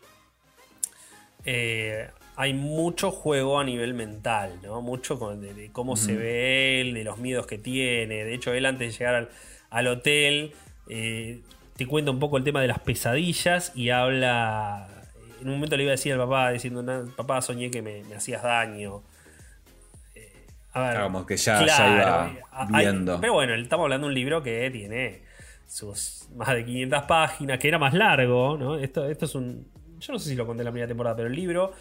eh, hay mucho juego a nivel mental, ¿no? Mucho con- de, de cómo se ve él, de los miedos que tiene. De hecho, él antes de llegar al, al hotel eh, te cuenta un poco el tema de las pesadillas y habla. En un momento le iba a decir al papá, diciendo, "Na- papá, soñé que me, me hacías daño. Eh, a ver, Claro, como que ya- ya iba hay- viendo. pero bueno, estamos hablando de un libro que tiene sus más de 500 páginas, que era más largo, ¿no? Esto, esto es un... Yo no sé si lo conté en la primera temporada, pero el libro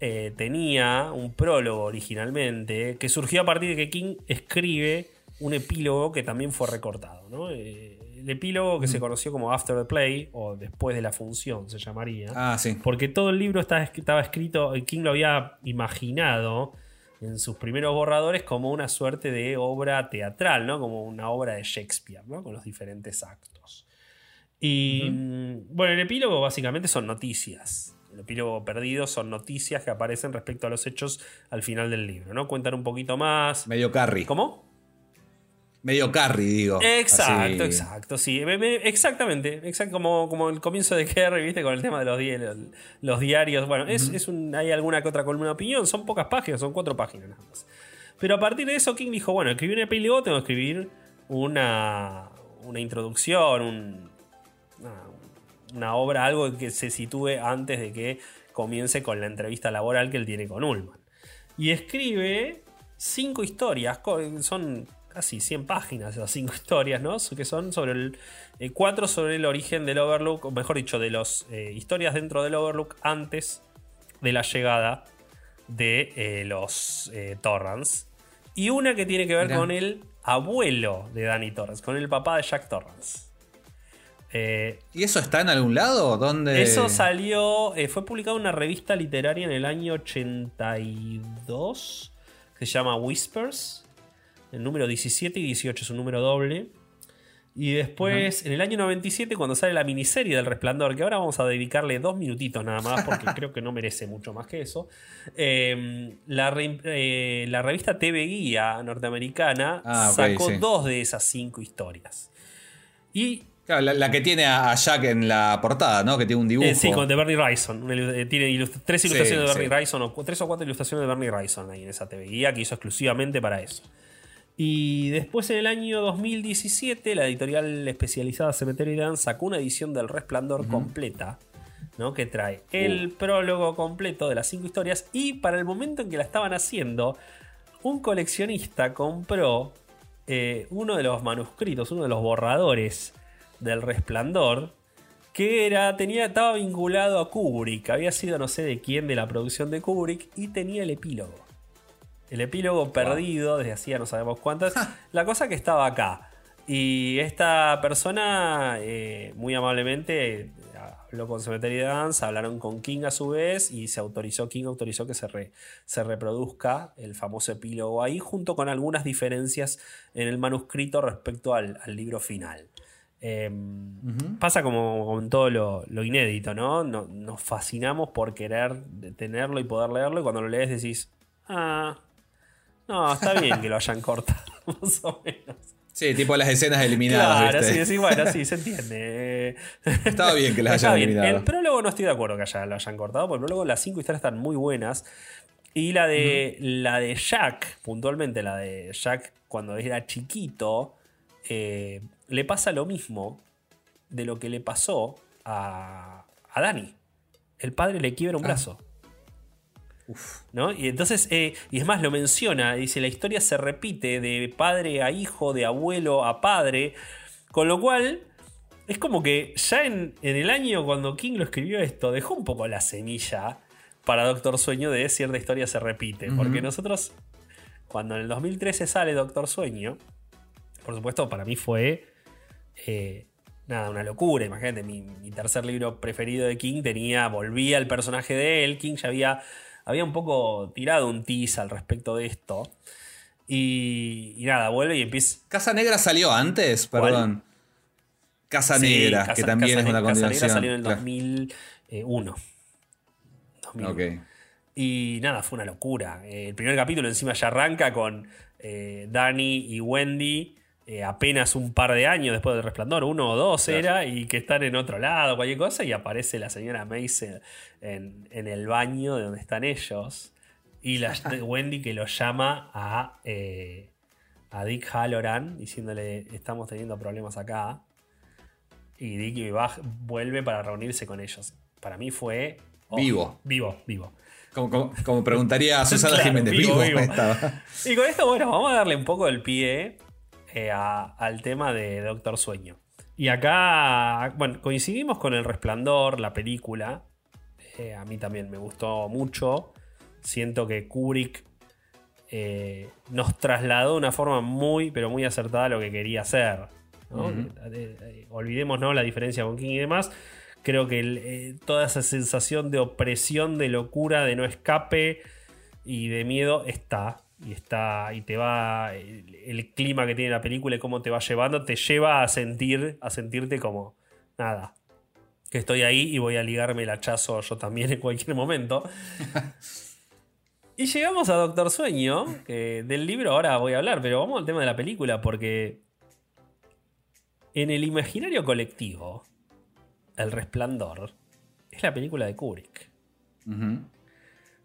eh, tenía un prólogo originalmente que surgió a partir de que King escribe un epílogo que también fue recortado, ¿no? Eh, el epílogo que se conoció como After the Play o después de la función se llamaría. Ah, sí. Porque todo el libro estaba, estaba escrito, King lo había imaginado en sus primeros borradores como una suerte de obra teatral, ¿no? Como una obra de Shakespeare, ¿no? Con los diferentes actos. Y mm, bueno, el epílogo básicamente son noticias. El epílogo perdido son noticias que aparecen respecto a los hechos al final del libro, ¿no? Cuentan un poquito más. Medio carry. ¿Cómo? Medio carry, digo. Exacto, Así. exacto, sí. Me- me- exactamente. Exacto, como, como el comienzo de Kerry, ¿viste? Con el tema de los, di- los, los diarios. Bueno, es, es un, hay alguna que otra columna de opinión. Son pocas páginas, son cuatro páginas nada más. Pero a partir de eso, King dijo: Bueno, escribí un epílogo, tengo que escribir una, una introducción, un- una, una obra, algo que se sitúe antes de que comience con la entrevista laboral que él tiene con Ullman. Y escribe cinco historias, son casi 100 páginas esas cinco *laughs* historias, ¿no? Que son sobre el. eh, cuatro sobre el origen del Overlook, o mejor dicho, de las historias dentro del Overlook antes de la llegada de eh, los eh, Torrance. Y una que tiene que ver Mirá. con el abuelo de Danny Torrance, con el papá de Jack Torrance. Eh, ¿Y eso está en algún lado? ¿Dónde? eso salió, eh, fue publicado en una revista literaria en el año 82, que se llama Whispers. El número 17 y 18 es un número doble. Y después, en el año 97, cuando sale la miniserie del Resplandor, que ahora vamos a dedicarle dos minutitos nada más, porque *laughs* creo que no merece mucho más que eso, eh, la, re- eh, la revista TV Guía norteamericana Ah, sacó sí. dos de esas cinco historias. Y Claro, la, la que tiene a Jack en la portada, ¿no? Que tiene un dibujo. Eh, sí, con de Bernie Wrightson. Eh, tiene ilust- tres Sí, ilustraciones de sí. Bernie Wrightson, o cu- tres o cuatro ilustraciones de Bernie Wrightson ahí en esa TV guía que hizo exclusivamente para eso. Y después en el año 2017, la editorial especializada Cementerio Irán sacó una edición del Resplandor completa, ¿no? Que trae el prólogo completo de las cinco historias. Y para el momento en que la estaban haciendo, un coleccionista compró eh, uno de los manuscritos, uno de los borradores del Resplandor, que era, tenía, estaba vinculado a Kubrick, había sido no sé de quién de la producción de Kubrick y tenía el epílogo. El epílogo perdido desde hacía no sabemos cuántas. la cosa que estaba acá. Y esta persona, eh, muy amablemente, eh, habló con Cemetery Dance, hablaron con King a su vez y se autorizó, King autorizó que se, re- se reproduzca el famoso epílogo ahí, junto con algunas diferencias en el manuscrito respecto al, al libro final. Eh, Pasa como con todo lo, lo inédito, ¿no? No- Nos fascinamos por querer tenerlo y poder leerlo, y cuando lo lees decís, ah, no, está bien que lo hayan cortado, *laughs* más o menos. Sí, tipo las escenas eliminadas. Claro, ¿viste? sí, sí, bueno, sí, se entiende. *laughs* Estaba bien que las hayan bien. eliminado. El prólogo no estoy de acuerdo que haya, lo hayan cortado, porque el prólogo, las cinco historias están muy buenas. Y la de, la de Jack, puntualmente la de Jack cuando era chiquito, eh, le pasa lo mismo de lo que le pasó a, a Dani. El padre le quiebra un brazo. ¿No? Y entonces, eh, y es más, lo menciona, dice, la historia se repite de padre a hijo, de abuelo a padre, con lo cual es como que ya en, en el año cuando King lo escribió esto, dejó un poco la semilla para Doctor Sueño de cierta historia se repite, porque nosotros, cuando en el 2013 sale Doctor Sueño, por supuesto, para mí fue... eh, Nada, una locura. Imagínate, mi, mi tercer libro preferido de King tenía. Volvía el personaje de él. King ya había, había un poco tirado un tease al respecto de esto. Y, y nada, vuelve y empieza. Casa Negra salió antes, ¿Cuál? perdón. Casa Sí, Negra, Casa- que también Casa es una Ne- Casa Negra continuación. salió en el Claro. 2001. 2001. Ok. Y nada, fue una locura. Eh, el primer capítulo encima ya arranca con eh, Danny y Wendy eh, apenas un par de años después del resplandor, uno o dos Claro. era, y que están en otro lado, cualquier cosa, y aparece la señora Mace en, en el baño de donde están ellos. Y la, *laughs* Wendy que lo llama a, eh, a Dick Halloran diciéndole, estamos teniendo problemas acá. Y Dick va- vuelve para reunirse con ellos. Para mí fue... oh, Vivo. Vivo, vivo. Como, como- como preguntaría a *laughs* Susana Claro, Jiménez, vivo, vivo, vivo. *laughs* estaba. Y con esto, bueno, vamos a darle un poco el pie eh, a- al tema de Doctor Sueño. Y acá, bueno, coincidimos con El Resplandor, la película. Eh, a mí también me gustó mucho. Siento que Kubrick eh, nos trasladó de una forma muy, pero muy acertada a lo que quería hacer. ¿no? Olvidemos ¿no? la diferencia con King y demás. Creo que el, eh, toda esa sensación de opresión, de locura, de no escape y de miedo está. Y está. Y te va. El, el clima que tiene la película y cómo te va llevando, te lleva a sentir. a sentirte como. Nada. Que estoy ahí y voy a ligarme el hachazo yo también en cualquier momento. *laughs* y llegamos a Doctor Sueño. Que del libro ahora voy a hablar, pero vamos al tema de la película. Porque. En el imaginario colectivo. El Resplandor. Es la película de Kubrick. Ujú.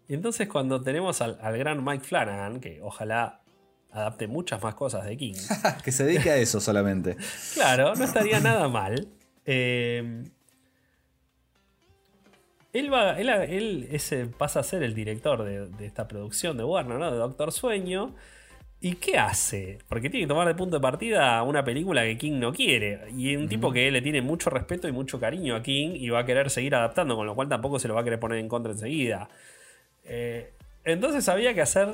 Y entonces cuando tenemos al, al gran Mike Flanagan, que ojalá adapte muchas más cosas de King, *laughs* que se dedique a eso solamente. claro, no estaría nada mal. Eh, él, va, él, él ese pasa a ser el director de, de esta producción de Warner, ¿no? De Doctor Sueño. ¿Y qué hace? Porque tiene que tomar de punto de partida una película que King no quiere. Y un tipo que le tiene mucho respeto y mucho cariño a King y va a querer seguir adaptando, con lo cual tampoco se lo va a querer poner en contra enseguida. Eh, Entonces había que hacer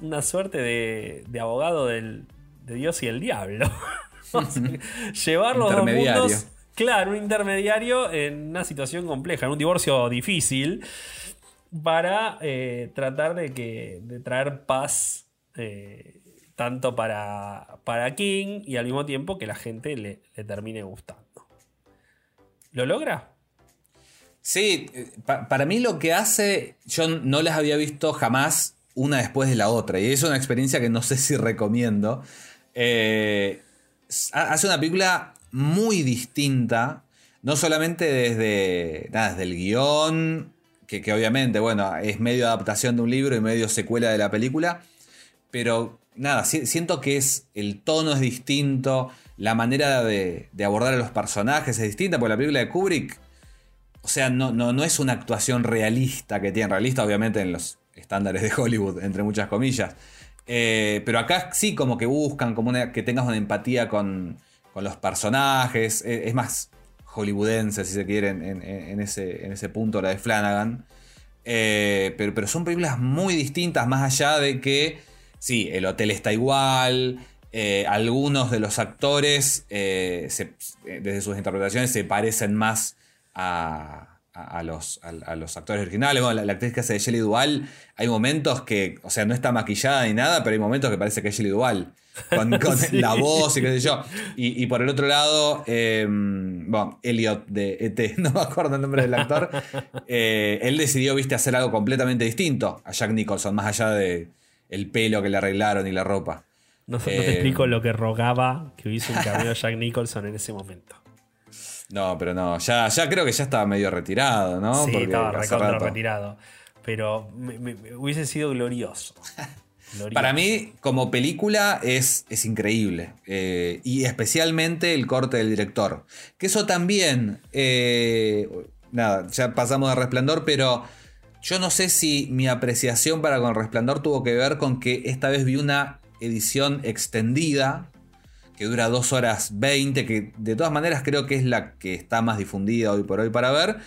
una suerte de, de abogado del, de Dios y el diablo. *laughs* *laughs* Llevar los dos mundos. Claro, un intermediario en una situación compleja, en un divorcio difícil, para eh, tratar de, que, de traer paz eh, tanto para, para King y al mismo tiempo que la gente le, le termine gustando. ¿Lo logra? Sí, eh, pa- para mí lo que hace, yo no las había visto jamás una después de la otra. Y es una experiencia que no sé si recomiendo. Eh, hace una película muy distinta, no solamente desde, nada, desde el guion, que, que obviamente, bueno, es medio adaptación de un libro y medio secuela de la película, pero nada, si- siento que es el tono es distinto, la manera de, de abordar a los personajes es distinta, porque la película de Kubrick, o sea, no, no, no es una actuación realista que tiene, realista obviamente en los estándares de Hollywood, entre muchas comillas. Eh, pero acá sí como que buscan como una- que tengas una empatía con, con los personajes, eh, es más hollywoodense si se quiere en, ese, en ese punto la de Flanagan. Eh, pero, pero son películas muy distintas, más allá de que, sí, el hotel está igual, algunos de los actores, desde sus interpretaciones, se parecen más a, a- a los, a, a los actores originales. Bueno, la, la actriz que hace de Shelley Duvall, hay momentos que, o sea, no está maquillada ni nada, pero hay momentos que parece que es Shelley Duvall. Con, *laughs* con Sí. la voz y qué sé yo. Y, y por el otro lado, eh, bueno, Elliot de ET, *laughs* no me acuerdo el nombre del actor. *laughs* eh, él decidió, viste, hacer algo completamente distinto a Jack Nicholson, más allá de el pelo que le arreglaron y la ropa. No, no te Eh, explico lo que rogaba que hubiese un cameo de Jack Nicholson en ese momento. No, pero no, ya, ya creo que ya estaba medio retirado, ¿no? sí, Porque estaba recontra rato. retirado. Pero me- me- me hubiese sido glorioso. *laughs* Glorioso. Para mí, como película, es, es increíble. Eh, y especialmente el corte del director. Que eso también. eh, nada, ya pasamos de resplandor, pero yo no sé si mi apreciación para con resplandor tuvo que ver con que esta vez vi una edición extendida. Que dura 2 horas 20, que de todas maneras creo que es la que está más difundida hoy por hoy para ver,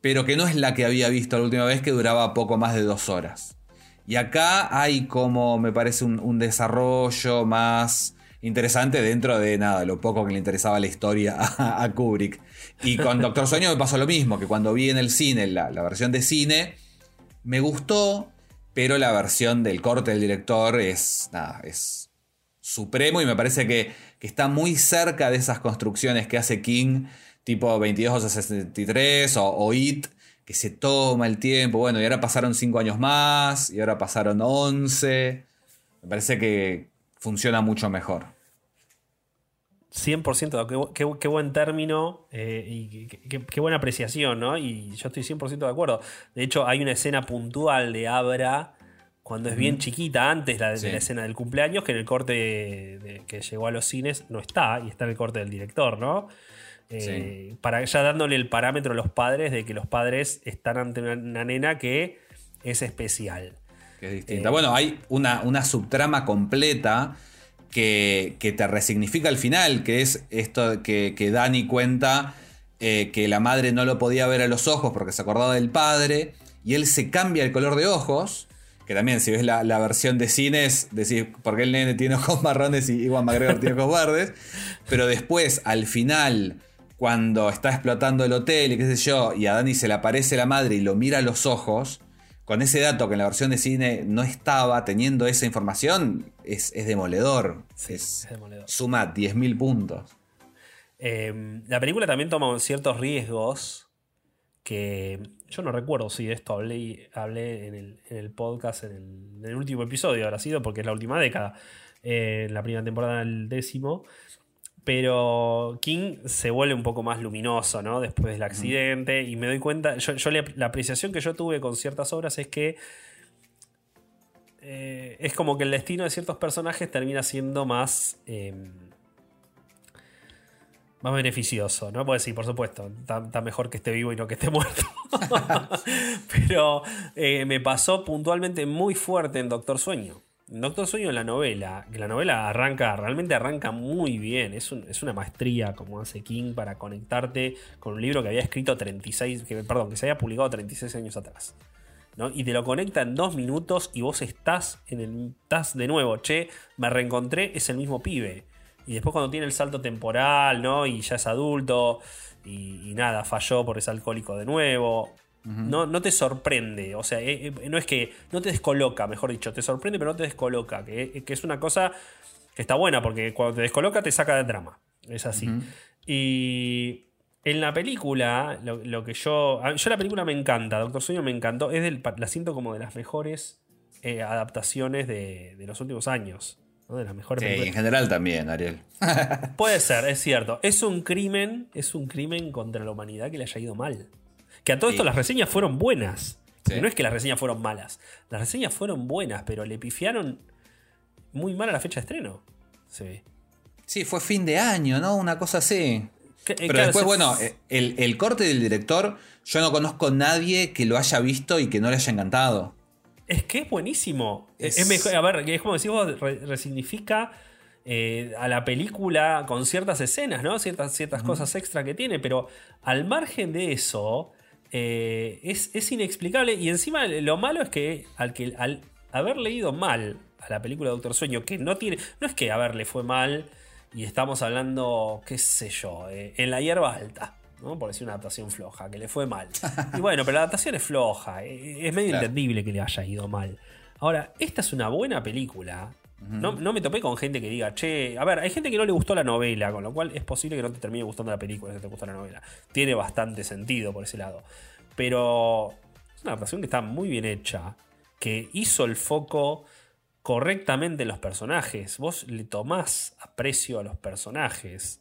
pero que no es la que había visto la última vez, que duraba poco más de 2 horas. Y acá hay como, me parece, un, desarrollo más interesante dentro de nada, lo poco que le interesaba la historia *laughs* a, a Kubrick. Y con Doctor Sueño me pasó lo mismo, que cuando vi en el cine la, la versión de cine, me gustó, pero la versión del corte del director es, nada, es supremo y me parece que, que está muy cerca de esas construcciones que hace King, tipo 22 a 63 o, o It, que se toma el tiempo. Bueno, y ahora pasaron 5 años más, y ahora pasaron 11. Me parece que funciona mucho mejor. 100%, qué, qué- qué buen término eh, y qué- qué buena apreciación, ¿no? Y yo estoy 100% de acuerdo. De hecho, hay una escena puntual de Abra cuando es bien chiquita, antes la, de Sí. la escena del cumpleaños, que en el corte de- que llegó a los cines no está, y está en el corte del director, ¿no? Eh, Para ya dándole el parámetro a los padres de que los padres están ante una, una nena que es especial. Que es distinta. Eh, bueno, hay una, una subtrama completa que, que te resignifica el final, que es esto que, que Dani cuenta eh, que la madre no lo podía ver a los ojos porque se acordaba del padre, y él se cambia el color de ojos. Que también, si ves la, la versión de cines, decís, ¿por qué el nene tiene ojos *laughs* marrones y Iwan McGregor tiene ojos verdes? Pero después, al final, cuando está explotando el hotel y qué sé yo, y a Dani se le aparece la madre y lo mira a los ojos, con ese dato que en la versión de cine no estaba, teniendo esa información, es, es demoledor. Sí, es, es demoledor. Suma 10.000 puntos. Eh, la película también toma ciertos riesgos que yo no recuerdo si de esto hablé, hablé en, el, en el podcast, en el, en el último episodio habrá sido, porque es la última década, eh, en la primera temporada del décimo. Pero King se vuelve un poco más luminoso, ¿no? Después del accidente. Y me doy cuenta. Yo, yo le- la apreciación que yo tuve con ciertas obras es que. eh, es como que el destino de ciertos personajes termina siendo más. eh, más beneficioso, ¿no? Pues sí, por supuesto, está, mejor que esté vivo y no que esté muerto. *laughs* Pero eh, me pasó puntualmente muy fuerte en Doctor Sueño. Doctor Sueño en la novela, que la novela arranca, realmente arranca muy bien. Es, un- es una maestría como hace King para conectarte con un libro que había escrito 36, que, perdón, que se había publicado 36 años atrás. ¿no? Y te lo conecta en dos minutos y vos estás en el. estás de nuevo, che, me reencontré, es el mismo pibe. Y después cuando tiene el salto temporal, ¿no? Y ya es adulto. Y, y nada, falló porque es alcohólico de nuevo. No, no te sorprende, o sea, eh, eh, no es que no te descoloca, mejor dicho, te sorprende pero no te descoloca, que, que es una cosa que está buena porque cuando te descoloca te saca del drama, es así. Y en la película, lo, lo que yo, yo la película me encanta, Doctor Sueño me encantó, es del, la siento como de las mejores eh, adaptaciones de, de los últimos años, ¿no? de las mejores Sí, películas. en general también, Ariel. *laughs* Puede ser, es cierto. Es un crimen, es un crimen contra la humanidad que le haya ido mal. Que a todo esto las reseñas fueron buenas. Sí. No es que las reseñas fueron malas. Las reseñas fueron buenas, pero le pifiaron muy mal a la fecha de estreno. Se ve. Sí, fue fin de año, ¿no? Una cosa así. Eh, Pero claro, después, se- bueno, el, el corte del director, yo no conozco nadie que lo haya visto y que no le haya encantado. Es que es buenísimo. Es, Es- mejor, a ver, es como decís vos, re- resignifica eh, a la película con ciertas escenas, ¿no? Ciertas, ciertas cosas extra que tiene, pero al margen de eso, eh, es, es inexplicable. Y encima lo malo es que al, que al haber leído mal a la película Doctor Sueño, que no tiene. No es que a ver, le fue mal y estamos hablando, qué sé yo, eh, en la hierba alta. ¿No? Por decir una adaptación floja, que le fue mal. *laughs* Y bueno, pero la adaptación es floja. eh, Es medio Claro. entendible que le haya ido mal. Ahora, esta es una buena película. no, no me topé con gente que diga, che, a ver, hay gente que no le gustó la novela, con lo cual es posible que no te termine gustando la película si te gustó la novela. Tiene bastante sentido por ese lado. Pero es una adaptación que está muy bien hecha, que hizo el foco correctamente en los personajes. Vos le tomás aprecio a los personajes.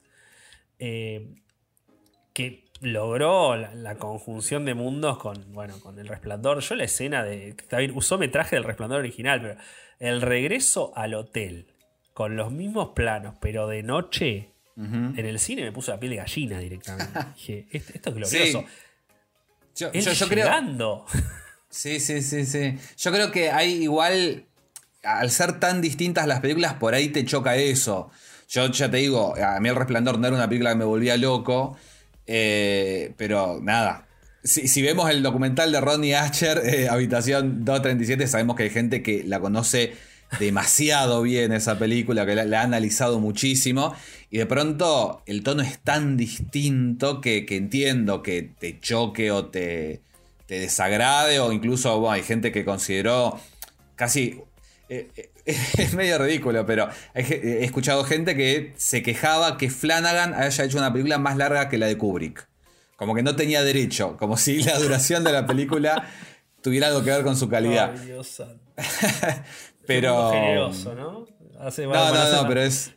Eh, que logró la, la conjunción de mundos con, bueno, con el resplandor. Yo la escena de. Está bien, usó metraje del resplandor original, pero el regreso al hotel con los mismos planos, pero de noche. En el cine me puso la piel de gallina directamente. *laughs* Dije, esto, esto es glorioso. Sí. Yo, Él yo- yo creo. Sí, sí, sí, sí. Yo creo que hay igual. Al ser tan distintas las películas, por ahí te choca eso. Yo ya te digo, a mí El Resplandor no era una película que me volvía loco. Eh, pero nada. Si, si vemos el documental de Ronnie Asher, eh, Habitación 237, sabemos que hay gente que la conoce demasiado bien esa película, que la, ha analizado muchísimo. Y de pronto el tono es tan distinto que, que entiendo que te choque o te, te desagrade. O incluso hay gente que consideró casi. Eh, eh, *laughs* es medio ridículo, pero ge- he escuchado gente que se quejaba que Flanagan haya hecho una película más larga que la de Kubrick. Como que no tenía derecho, como si la duración de la película *laughs* tuviera algo que ver con su calidad. Ay, Dios santo. *laughs* pero. Generoso, ¿no? Hace, No, bueno, no, hace no, una- pero es.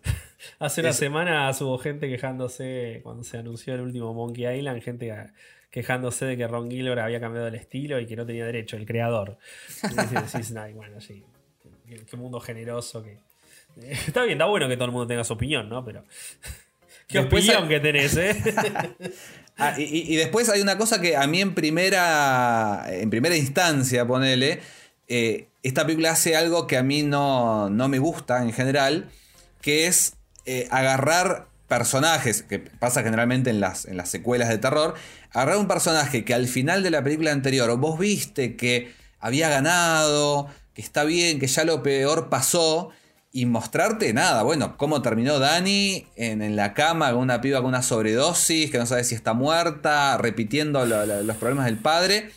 Hace una es- semana hubo gente quejándose, cuando se anunció el último Monkey Island, gente quejándose de que Ron Gilbert había cambiado el estilo y que no tenía derecho, el creador. Y "Ay, bueno, sí, qué, qué mundo generoso que... *laughs* Está bien, está bueno que todo el mundo tenga su opinión, ¿no? Pero... *laughs* ¿Qué Después opinión hay- que tenés, eh? *laughs* Ah, y, y- y después hay una cosa que a mí en primera, en primera instancia, ponele, eh, esta película hace algo que a mí no, no me gusta en general, que es eh, agarrar personajes, que pasa generalmente en las, en las secuelas de terror, agarrar un personaje que al final de la película anterior vos viste que había ganado, está bien, que ya lo peor pasó, y mostrarte nada, bueno, cómo terminó Dani en, en la cama con una piba con una sobredosis, que no sabe si está muerta, repitiendo lo- lo- los problemas del padre.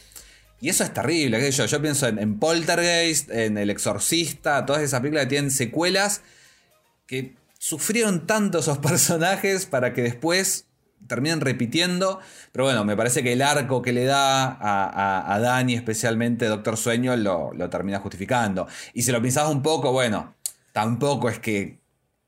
Y eso es terrible, qué yo. Yo pienso en, en Poltergeist, en El Exorcista, todas esas películas que tienen secuelas que sufrieron tanto esos *laughs* personajes para que después terminen repitiendo. Pero bueno, me parece que el arco que le da a, a- a Dani, especialmente Doctor Sueño, lo, lo termina justificando. Y si lo pensás un poco, bueno, tampoco es que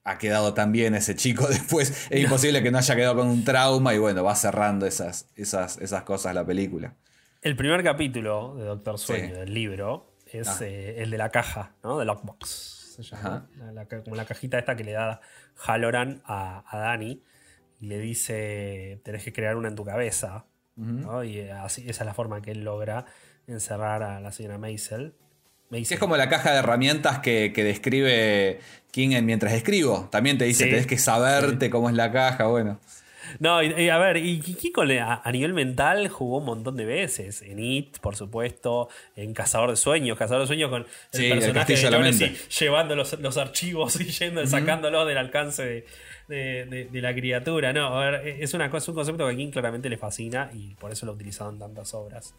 ha quedado tan bien ese chico *laughs* después. Es imposible que no haya quedado con un trauma y bueno, va cerrando esas, esas, esas cosas la película. El primer capítulo de Doctor Sueño, Sí. del libro, es Ah. eh, el de la caja, ¿no? De Lockbox. Se llama. Ajá. La- la ca- como la cajita esta que le da Halloran a, a Dani y le dice: Tenés que crear una en tu cabeza. ¿no? Y eh, así, esa es la forma que él logra encerrar a la señora Maisel. Maisel. Es como la caja de herramientas que, que describe King en Mientras escribo. También te dice, Sí. tenés que saberte cómo es la caja, bueno. No, y, y a ver, y Kiko a, a nivel mental jugó un montón de veces. En It, por supuesto, en Cazador de Sueños. Cazador de Sueños con el Sí, el personaje castillo de llevando los, los archivos y yendo, sacándolos del alcance de, de- la criatura. No, a ver, es, una cosa, un concepto que a King claramente le fascina y por eso lo en tantas obras.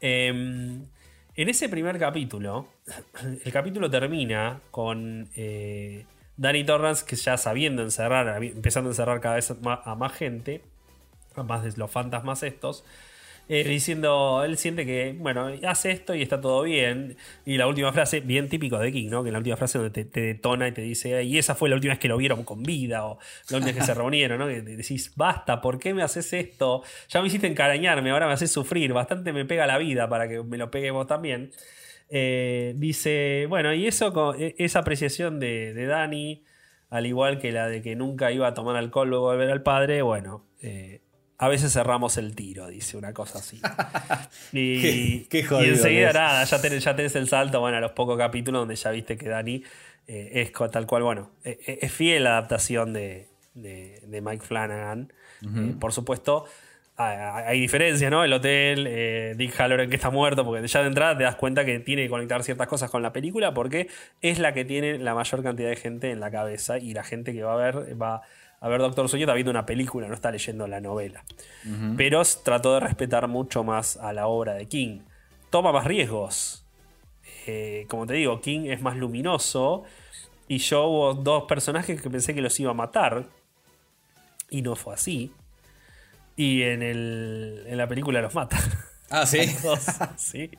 Em, en ese primer capítulo, *clears throat* el capítulo termina con eh, Danny Torrance que ya sabiendo encerrar, empezando a encerrar cada vez a más gente, a más de los fantasmas estos, eh, diciendo, él siente que, bueno, hace esto y está todo bien. Y la última frase, bien típico de King, ¿no? Que la última frase donde te, te detona y te dice, y esa fue la última vez que lo vieron con vida, o la última vez que se reunieron, ¿no? Que decís, basta, ¿por qué me haces esto? Ya me hiciste encarañarme, ahora me haces sufrir, bastante me pega la vida para que me lo pegue vos también. Eh, dice, bueno, y eso, e- esa apreciación de, de Dani, al igual que la de que nunca iba a tomar alcohol luego de ver al padre, bueno, eh, a veces cerramos el tiro, dice una cosa así. *laughs* Y, Qué- qué y jodido que enseguida nada, ya tenés, ya tenés el salto, bueno, a los pocos capítulos donde ya viste que Dani eh, es tal cual, bueno, eh, eh, es fiel la adaptación de, de- de Mike Flanagan. Por supuesto, hay, hay diferencias, ¿no? El hotel, eh, Dick Halloran que está muerto, porque ya de entrada te das cuenta que tiene que conectar ciertas cosas con la película, porque es la que tiene la mayor cantidad de gente en la cabeza y la gente que va a ver, va a ver Doctor Sueño está viendo una película, no está leyendo la novela. Pero trató de respetar mucho más a la obra de King. Toma más riesgos. Eh, como te digo, King es más luminoso. Y yo hubo dos personajes que pensé que los iba a matar. Y no fue así. Y en, el, en la película los mata. Ah, sí. *laughs* Dos, sí.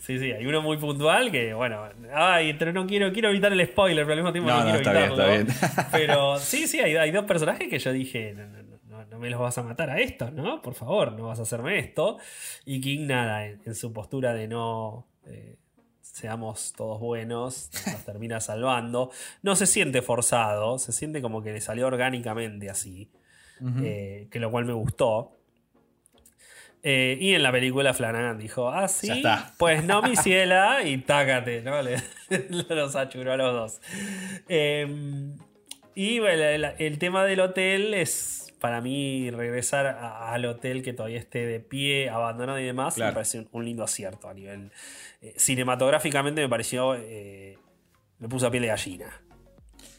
Sí, sí, hay uno muy puntual que, bueno, ay, pero no quiero, quiero evitar el spoiler, pero al mismo tiempo no, No, no, quiero está bien, evitarlo. está bien. *laughs* Pero *laughs* sí, sí, hay, hay dos personajes que yo dije, no, no, no, me los vas a matar a estos, ¿no? Por favor, no vas a hacerme esto. Y King, nada, en, en su postura de no eh, seamos todos buenos, nos *laughs* termina salvando. No se siente forzado, se siente como que le salió orgánicamente así, eh, que lo cual me gustó. Eh, y en la película Flanagan dijo, ah, sí, Ya está. pues no, mi ciela, y tácate, ¿no? Le, *laughs* los achuró a los dos. Eh, y bueno, el, el tema del hotel es, para mí, regresar a- al hotel que todavía esté de pie, abandonado y demás, Claro. me parece un, un lindo acierto a nivel... eh, cinematográficamente me pareció... eh, me puso a piel de gallina.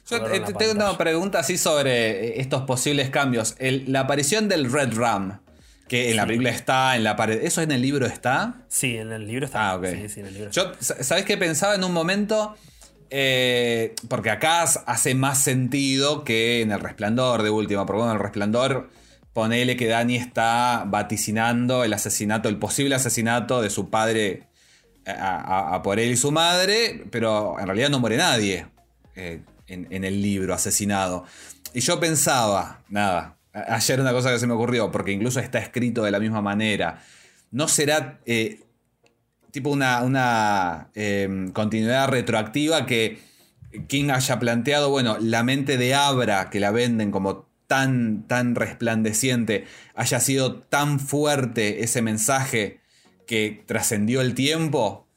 Yo tengo una pregunta así sobre estos posibles cambios. El- la aparición del Red Ram, que en la película está, en la pared. ¿Eso en el libro está? Sí, en el libro está. Ah, ok. Sí, sí, en el libro. Yo, sa- ¿sabes qué pensaba en un momento? Eh, porque acá hace más sentido que en El Resplandor de última. Porque bueno, en El Resplandor, ponele que Dani está vaticinando el asesinato, el posible asesinato de su padre a, a- a por él y su madre, pero en realidad no muere nadie eh, en, en el libro asesinado. Y yo pensaba, nada, ayer una cosa que se me ocurrió, porque incluso está escrito de la misma manera. ¿No será eh, tipo una, una eh, continuidad retroactiva que King haya planteado, bueno, la mente de Abra, que la venden como tan, tan resplandeciente, haya sido tan fuerte ese mensaje que trascendió el tiempo?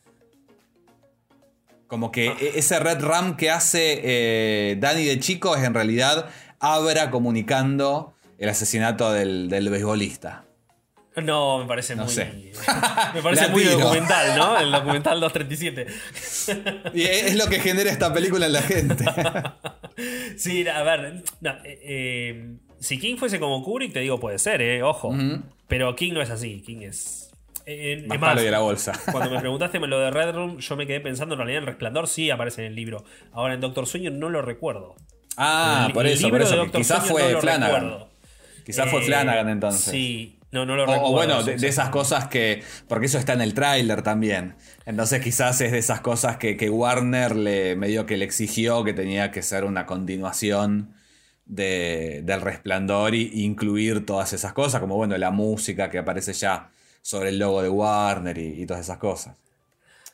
Como que e- ese Red Ram que hace eh, Danny de chico es en realidad Abra comunicando el asesinato del, del beisbolista. No, me parece No muy. sé. *laughs* Me parece muy documental, ¿no? El documental 237. *laughs* Y es lo que genera esta película en la gente. *laughs* Sí, a ver. no, eh, eh, si King fuese como Kubrick, te digo, puede ser, ¿eh? Ojo. Pero King no es así. King es. eh, Más es más, palo que la bolsa. Cuando me preguntaste lo de Red Room, yo me quedé pensando en realidad en Resplandor sí aparece en el libro. Ahora en Doctor Sueño no lo recuerdo. Ah, El- por el eso, libro por de eso. Doctor Quizás Sueño fue no lo Flanagan. recuerdo. Quizás fue Eh, Flanagan entonces. Sí, no, no lo O, recuerdo. o bueno, de, esas cosas que. Porque eso está en el tráiler también. Entonces quizás es de esas cosas que, que Warner le medio que le exigió que tenía que ser una continuación de, del resplandor y incluir todas esas cosas, como bueno, la música que aparece ya sobre el logo de Warner y, y todas esas cosas.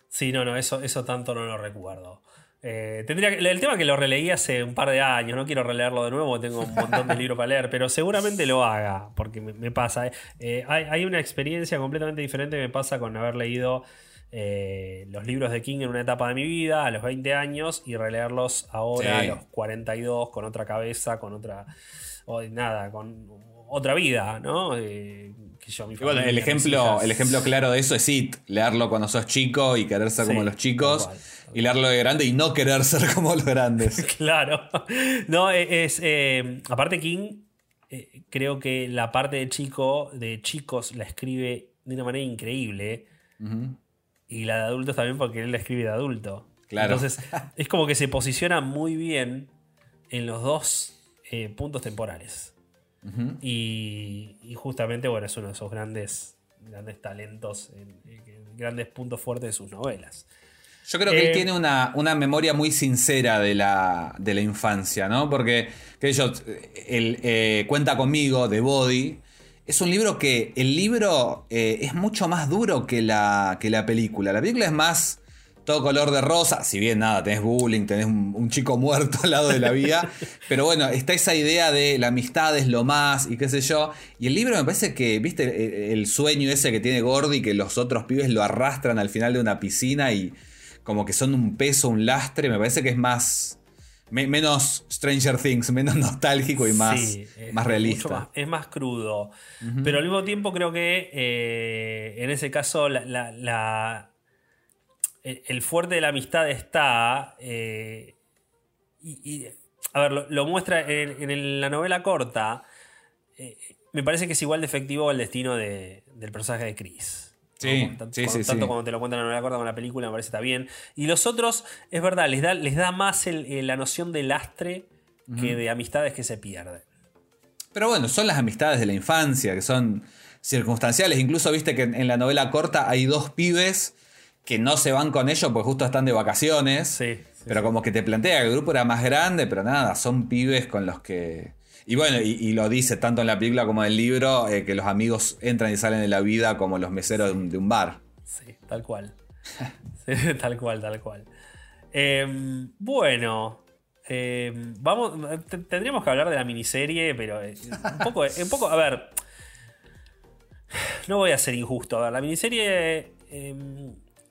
Sí, no, no, eso, eso tanto no lo recuerdo. Eh, tendría que- el tema es que lo releí hace un par de años, no quiero releerlo de nuevo, tengo un montón de *laughs* libros para leer, pero seguramente lo haga, porque me, me pasa. eh. Eh, hay, hay una experiencia completamente diferente que me pasa con haber leído eh, los libros de King en una etapa de mi vida, a los 20 años, y releerlos ahora Sí. a los 42, con otra cabeza, con otra, o nada, con otra vida, ¿no? Eh, que yo, mi Y bueno, familia, el ejemplo, el ejemplo claro de eso es It, leerlo cuando sos chico y querer ser Sí, como los chicos, y leerlo de grande y no querer *laughs* ser como los grandes. *laughs* Claro. No, e- es. eh, aparte, King, eh, creo que la parte de chico, de chicos, la escribe de una manera increíble. Y la de adultos también, porque él la escribe de adulto. Claro. Entonces, es como que se posiciona muy bien en los dos eh, puntos temporales. Y, y justamente, bueno, es uno de esos grandes, grandes talentos, en- en- grandes puntos fuertes de sus novelas. Yo creo que Eh, él tiene una, una memoria muy sincera de la, de la infancia, ¿no? Porque, que yo, él eh, cuenta conmigo de Body. Es un libro que el libro eh, es mucho más duro que la, que la película. La película es más todo color de rosa, si bien nada, tenés bullying, tenés un, un chico muerto al lado de la vía, *laughs* pero bueno, está esa idea de la amistad es lo más y qué sé yo. Y el libro me parece que, viste, el, el sueño ese que tiene Gordy, que los otros pibes lo arrastran al final de una piscina y como que son un peso, un lastre, me parece que es más... me- menos Stranger Things, menos nostálgico y más, Sí, es más realista. más- es más crudo. Pero al mismo tiempo creo que eh, en ese caso la, la- la- el, fuerte de la amistad está... eh, y, y, a ver, lo, lo muestra en, la novela corta. eh, me parece que es igual de efectivo el destino de- del personaje de Chris. Sí, Con tan- sí, Tanto sí. como te lo cuentan en la novela corta como en la película, me parece que está bien. Y los otros, es verdad, les da, les da más el- eh, la noción de lastre que de amistades que se pierden. Pero bueno, son las amistades de la infancia, que son circunstanciales. Incluso viste que en, en la novela corta hay dos pibes que no se van con ellos porque justo están de vacaciones. Sí, sí, pero como que te plantea que el grupo era más grande, pero nada, son pibes con los que... Y bueno, y, y lo dice tanto en la película como en el libro, eh, que los amigos entran y salen de la vida como los meseros de un, de un bar. Sí, tal cual. *laughs* Sí, tal cual, tal cual. Eh, bueno, eh, vamos, te- tendríamos que hablar de la miniserie, pero eh, un poco, un poco, a ver, *sighs* no voy a ser injusto. A ver, la miniserie eh,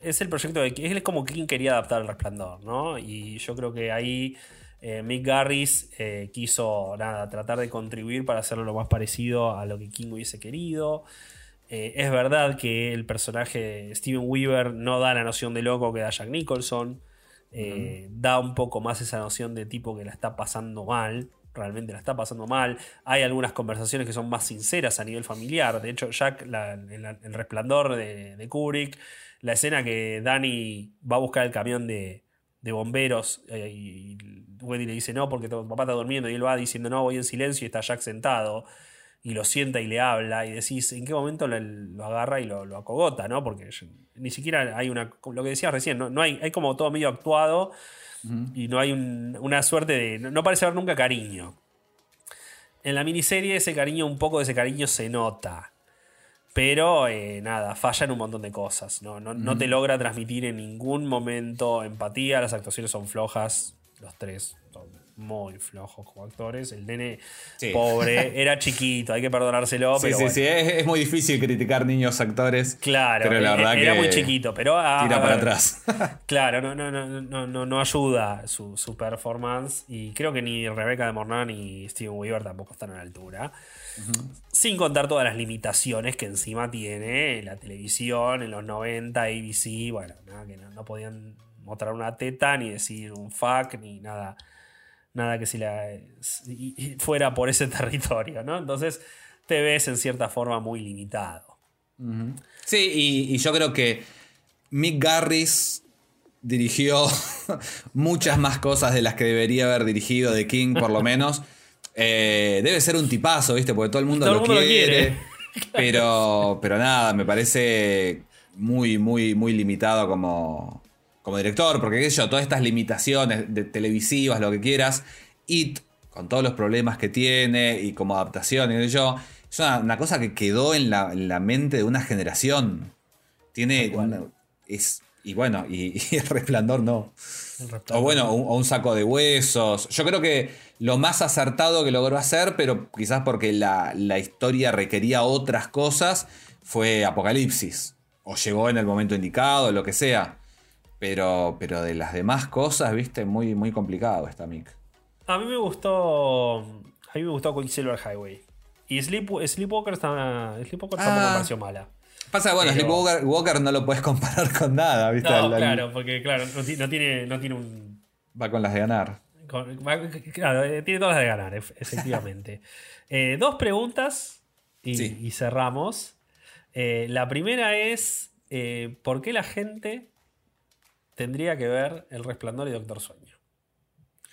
es el proyecto de es como quien quería adaptar el resplandor, ¿no? Y yo creo que ahí eh, Mick Garris eh, quiso nada, tratar de contribuir para hacerlo lo más parecido a lo que King hubiese querido. Eh, es verdad que el personaje de Steven Weaver no da la noción de loco que da Jack Nicholson. Da un poco más esa noción de tipo que la está pasando mal. Realmente la está pasando mal. Hay algunas conversaciones que son más sinceras a nivel familiar. De hecho, Jack, la- el resplandor de, de Kubrick, la escena que Danny va a buscar el camión de, de bomberos eh, y Wendy le dice no porque tu papá está durmiendo y él va diciendo no, voy en silencio y está Jack sentado y lo sienta y le habla y decís en qué momento lo, lo agarra y lo, lo acogota, ¿no? Porque ni siquiera hay una, lo que decías recién, no, no hay, hay como todo medio actuado y no hay un- una suerte de, no parece haber nunca cariño. En la miniserie ese cariño, un poco de ese cariño se nota. Pero eh, nada, fallan un montón de cosas. ¿no? No, no te logra transmitir en ningún momento empatía. Las actuaciones son flojas. Los tres son muy flojos como actores. El nene Sí. pobre *laughs* era chiquito, hay que perdonárselo. Sí, pero sí, bueno. sí, es, es muy difícil criticar niños actores. Claro, pero la e- verdad era que muy chiquito, pero a- tira para atrás. *laughs* Claro, no, no, no, no, no, no ayuda su, su performance. Y creo que ni Rebeca de Mornán ni Steven Weaver tampoco están a la altura. Sin contar todas las limitaciones que encima tiene la televisión en los 90, ABC. Bueno, nada, que no, podían mostrar una teta, ni decir un fuck, ni nada. Nada que si la fuera por ese *laughs* territorio, ¿no? Entonces te ves en cierta forma muy limitado. Sí, y, y yo creo que Mick Garris dirigió *laughs* muchas más cosas de las que debería haber dirigido de King, por lo menos. Eh, debe ser un tipazo, ¿viste? Porque todo el mundo, Todo lo, quiere. *laughs* Pero, pero nada, me parece muy, muy, muy limitado como, como director. Porque, qué sé yo, todas estas limitaciones de televisivas, lo que quieras. It, con todos los problemas que tiene y como adaptación, y yo, es una, una cosa que quedó en la, en la mente de una generación. Tiene. una- es, y bueno, y, *laughs* y el resplandor no. El O bueno, un, o un saco de huesos. Yo creo que lo más acertado que logró hacer, pero quizás porque la, la historia requería otras cosas, fue Apocalipsis. O llegó en el momento indicado, lo que sea. Pero, pero de las demás cosas, viste, muy, muy complicado está Mick. A mí me gustó. A mí me gustó Quicksilver Highway. Y Sleep, Sleepwalker, está, Sleepwalker Ah. tampoco me pareció mala. Pasa, bueno, Pero- Sleepwalker Walker no lo puedes comparar con nada, ¿viste? No, La- claro, porque claro, no, ti- no tiene, no tiene un. Va con las de ganar. con- va- Claro, eh, tiene todas las de ganar, ef- efectivamente. *laughs* Eh, dos preguntas y, Sí. y cerramos. Eh, la primera es: eh, ¿por qué la gente tendría que ver El Resplandor y Doctor Sueño?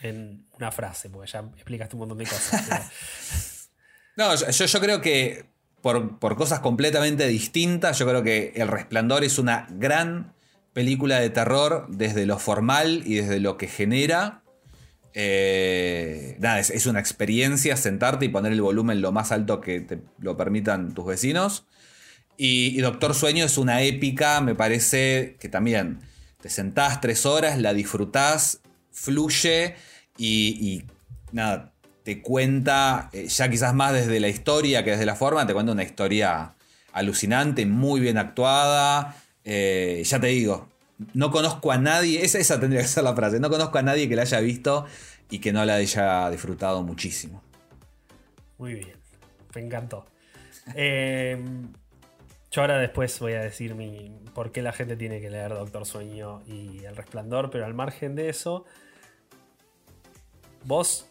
En una frase, porque ya explicaste un montón de cosas. *laughs* pero- No, yo- yo creo que por, cosas completamente distintas, yo creo que El Resplandor es una gran película de terror desde lo formal y desde lo que genera. Eh, nada, es, una experiencia sentarte y poner el volumen lo más alto que te lo permitan tus vecinos. Y, Doctor Sueño es una épica, me parece que también te sentás tres horas, la disfrutás, fluye y nada, cuenta, eh, ya quizás más desde la historia que desde la forma, te cuenta una historia alucinante, muy bien actuada. Eh, ya te digo, no conozco a nadie, esa, esa tendría que ser la frase, no conozco a nadie que la haya visto y que no la haya disfrutado muchísimo. Muy bien, me encantó. Eh, yo ahora después voy a decir mi, por qué la gente tiene que leer Doctor Sueño y El Resplandor, pero al margen de eso, vos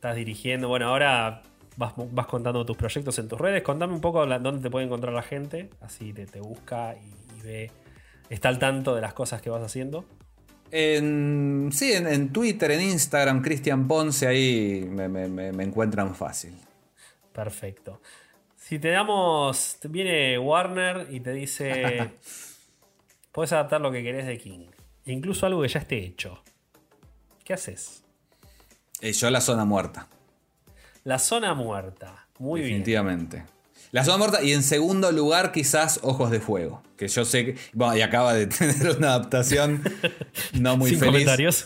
estás dirigiendo, bueno, ahora vas, vas contando tus proyectos en tus redes, contame un poco la- dónde te puede encontrar la gente, así te, te busca y, y ve, está al tanto de las cosas que vas haciendo. En, sí, en, en Twitter, en Instagram, Cristian Ponce, ahí me, me- encuentran fácil. Perfecto. Si te damos, viene Warner y te dice, *laughs* puedes adaptar lo que querés de King, incluso algo que ya esté hecho. ¿Qué haces? Eh, yo la zona muerta, La zona muerta. Muy bien. definitivamente. La zona muerta y en segundo lugar quizás Ojos de Fuego, que yo sé que... Bueno, y acaba de *laughs* tener una adaptación *laughs* no muy Sin feliz. comentarios.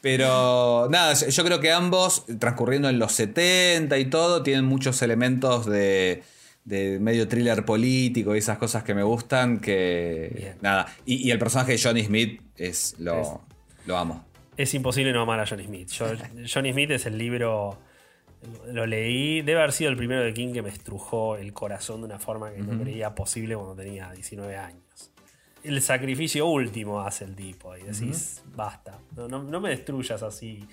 Pero nada, yo- yo creo que ambos, transcurriendo en los 70 y todo, tienen muchos elementos de, de medio thriller político y esas cosas que me gustan. Que Bien. nada. Y, y el personaje de Johnny Smith es lo, Es- lo amo. Es imposible no amar a Johnny Smith. Yo- *laughs* Johnny Smith es el libro. Lo leí. Debe haber sido el primero de King que me estrujó el corazón de una forma que no creía posible cuando tenía 19 años. El sacrificio último hace el tipo. Y decís, basta. No, no- no me destruyas así.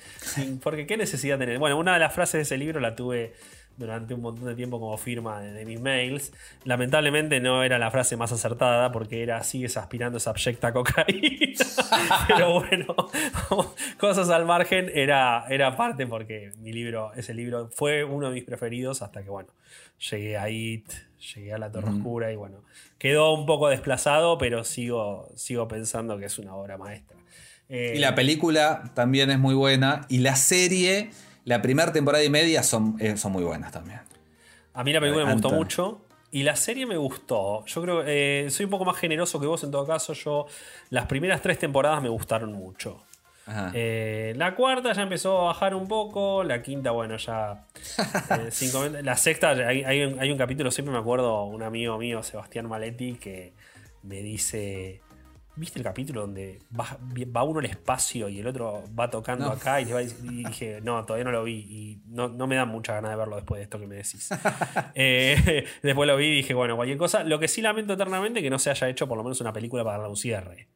Porque qué necesidad tener. Bueno, una de las frases de ese libro la tuve durante un montón de tiempo como firma de, de mis mails. Lamentablemente no era la frase más acertada porque era sigues aspirando esa abyecta cocaína. *laughs* Pero bueno, *laughs* cosas al margen era, era parte porque mi libro, ese libro fue uno de mis preferidos hasta que bueno, llegué a It, llegué a la Torre Oscura y bueno, quedó un poco desplazado, pero sigo, sigo pensando que es una obra maestra. Eh, Y la película también es muy buena. Y la serie, la primera temporada y media son, eh, son muy buenas también. A mí la película me gustó mucho. Y la serie me gustó. Yo creo que soy un poco más generoso que vos en todo caso. Yo, las primeras tres temporadas me gustaron mucho. Eh, la cuarta ya empezó a bajar un poco. La quinta, bueno, ya. *laughs* eh, la sexta, hay, hay un, hay un capítulo, siempre me acuerdo, un amigo mío, Sebastián Maletti, que me dice. ¿Viste el capítulo donde va, va uno al espacio y el otro va tocando No. acá y, va y dije, no, todavía no lo vi y no, no me da mucha ganas de verlo después de esto que me decís. *laughs* Eh, *laughs* después lo vi y dije, bueno, cualquier cosa. Lo que sí lamento eternamente que no se haya hecho por lo menos una película para darle un cierre.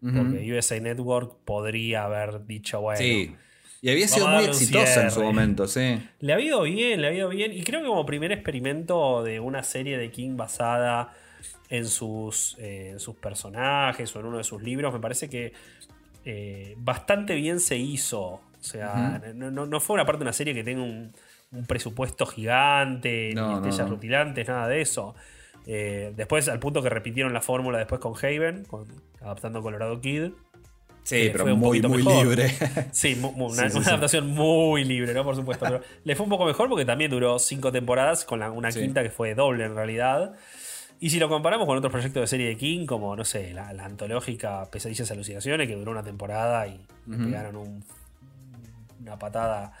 Porque USA Network podría haber dicho, bueno, sí. Y había sido muy exitosa en su momento, sí. le ha ido bien, le ha ido bien. Y creo que como primer experimento de una serie de King basada en sus, eh, en sus personajes o en uno de sus libros, me parece que eh, bastante bien se hizo. O sea, no, no- no fue una parte de una serie que tenga un, un presupuesto gigante, No, ni estrellas rutilantes, nada de eso. Eh, después, al punto que repitieron la fórmula después con Haven, con- adaptando Colorado Kid. Sí, pero fue un muy, poquito muy mejor. libre. *laughs* Sí, mu- mu- una, Sí, sí, una sí. adaptación muy libre, ¿no? Por supuesto. Pero le fue un poco mejor porque también duró cinco temporadas con la- una quinta que fue doble en realidad. Y si lo comparamos con otros proyectos de serie de King, como, no sé, la, la antológica Pesadillas y Alucinaciones, que duró una temporada y le pegaron un- una patada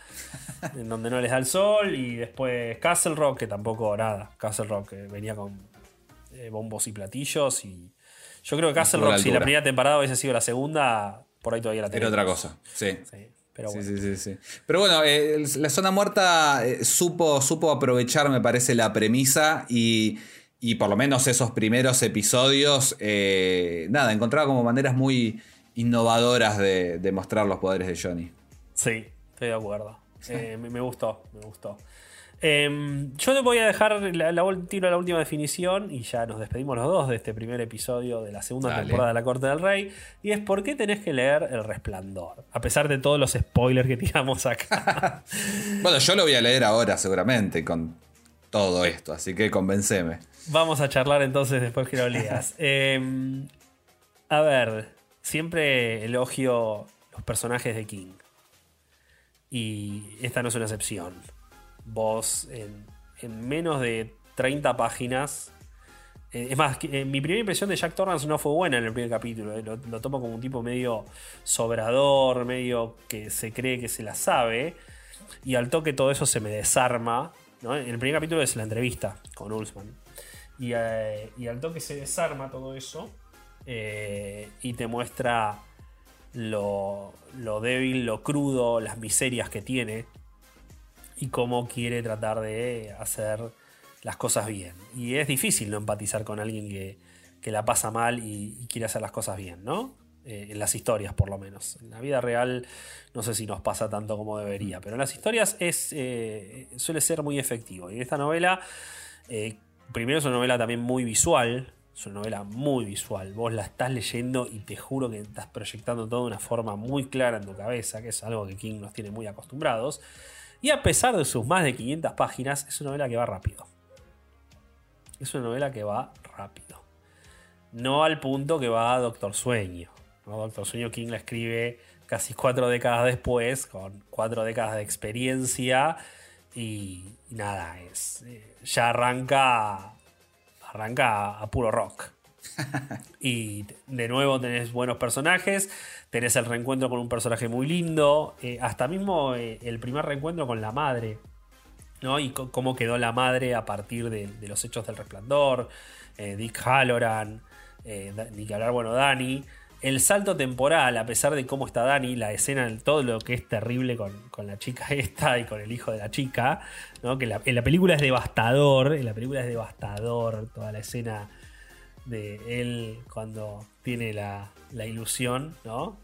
en donde no les da el sol. Y después Castle Rock, que tampoco nada. Castle Rock, que venía con eh, bombos y platillos. Y yo creo que Castle la Rock, si la primera temporada hubiese sido la segunda, por ahí todavía la Era tenemos. otra cosa, sí. Sí. Pero Sí, bueno. sí, sí, sí. Pero bueno, eh, la zona muerta eh, supo, supo aprovechar, me parece, la premisa y, y por lo menos esos primeros episodios, eh, nada, encontraba como maneras muy innovadoras de, de mostrar los poderes de Johnny. Sí, estoy de acuerdo. Eh, me, me gustó, me gustó. Em, yo te voy a dejar la, la, tiro la última definición y ya nos despedimos los dos de este primer episodio de la segunda Dale. temporada de La Corte del Rey. Y es por qué tenés que leer El Resplandor, a pesar de todos los spoilers que tiramos acá. *laughs* Bueno, yo lo voy a leer ahora seguramente con todo esto, así que convenceme. Vamos a charlar entonces después que lo leas. *laughs* Em, a ver, siempre elogio los personajes de King. Y esta no es una excepción. Vos, en, en menos de 30 páginas. eh, es más, que, eh, mi primera impresión de Jack Torrance no fue buena en el primer capítulo. eh, Lo, lo tomo como un tipo medio sobrador, medio que se cree que se la sabe. Y al toque todo eso se me desarma. ¿no? En el primer capítulo es la entrevista con Ulsman. Y, eh, y al toque se desarma todo eso. eh, y te muestra lo, lo débil, lo crudo, las miserias que tiene. Y cómo quiere tratar de hacer las cosas bien. Y es difícil no empatizar con alguien que, que la pasa mal y, quiere hacer las cosas bien, ¿no? Eh, en las historias, por lo menos. En la vida real, no sé si nos pasa tanto como debería, pero en las historias es, suele ser muy efectivo. Y en esta novela, primero es una novela también muy visual. Es una novela muy visual. Vos la estás leyendo y te juro que estás proyectando todo de una forma muy clara en tu cabeza, que es algo que King nos tiene muy acostumbrados. Y a pesar de sus más de 500 páginas, es una novela que va rápido. Es una novela que va rápido. No al punto que va Doctor Sueño. ¿no? Doctor Sueño King la escribe casi cuatro décadas después, con cuatro décadas de experiencia. Y, y nada, es. eh, ya arranca. Arranca a puro rock. *laughs* Y de nuevo tenés buenos personajes. Tenés el reencuentro con un personaje muy lindo. eh, hasta mismo eh, el primer reencuentro con la madre. ¿no? Y cómo quedó la madre a partir de, de los hechos del resplandor. eh, Dick Halloran. ni que hablar, bueno, Dani. El salto temporal, a pesar de cómo está Dani, la escena, todo lo que es terrible con, con la chica *laughs* esta y con el hijo de la chica, ¿no? que la- en la película es devastador, en la película es devastador toda la escena de él cuando tiene la, la ilusión, ¿no?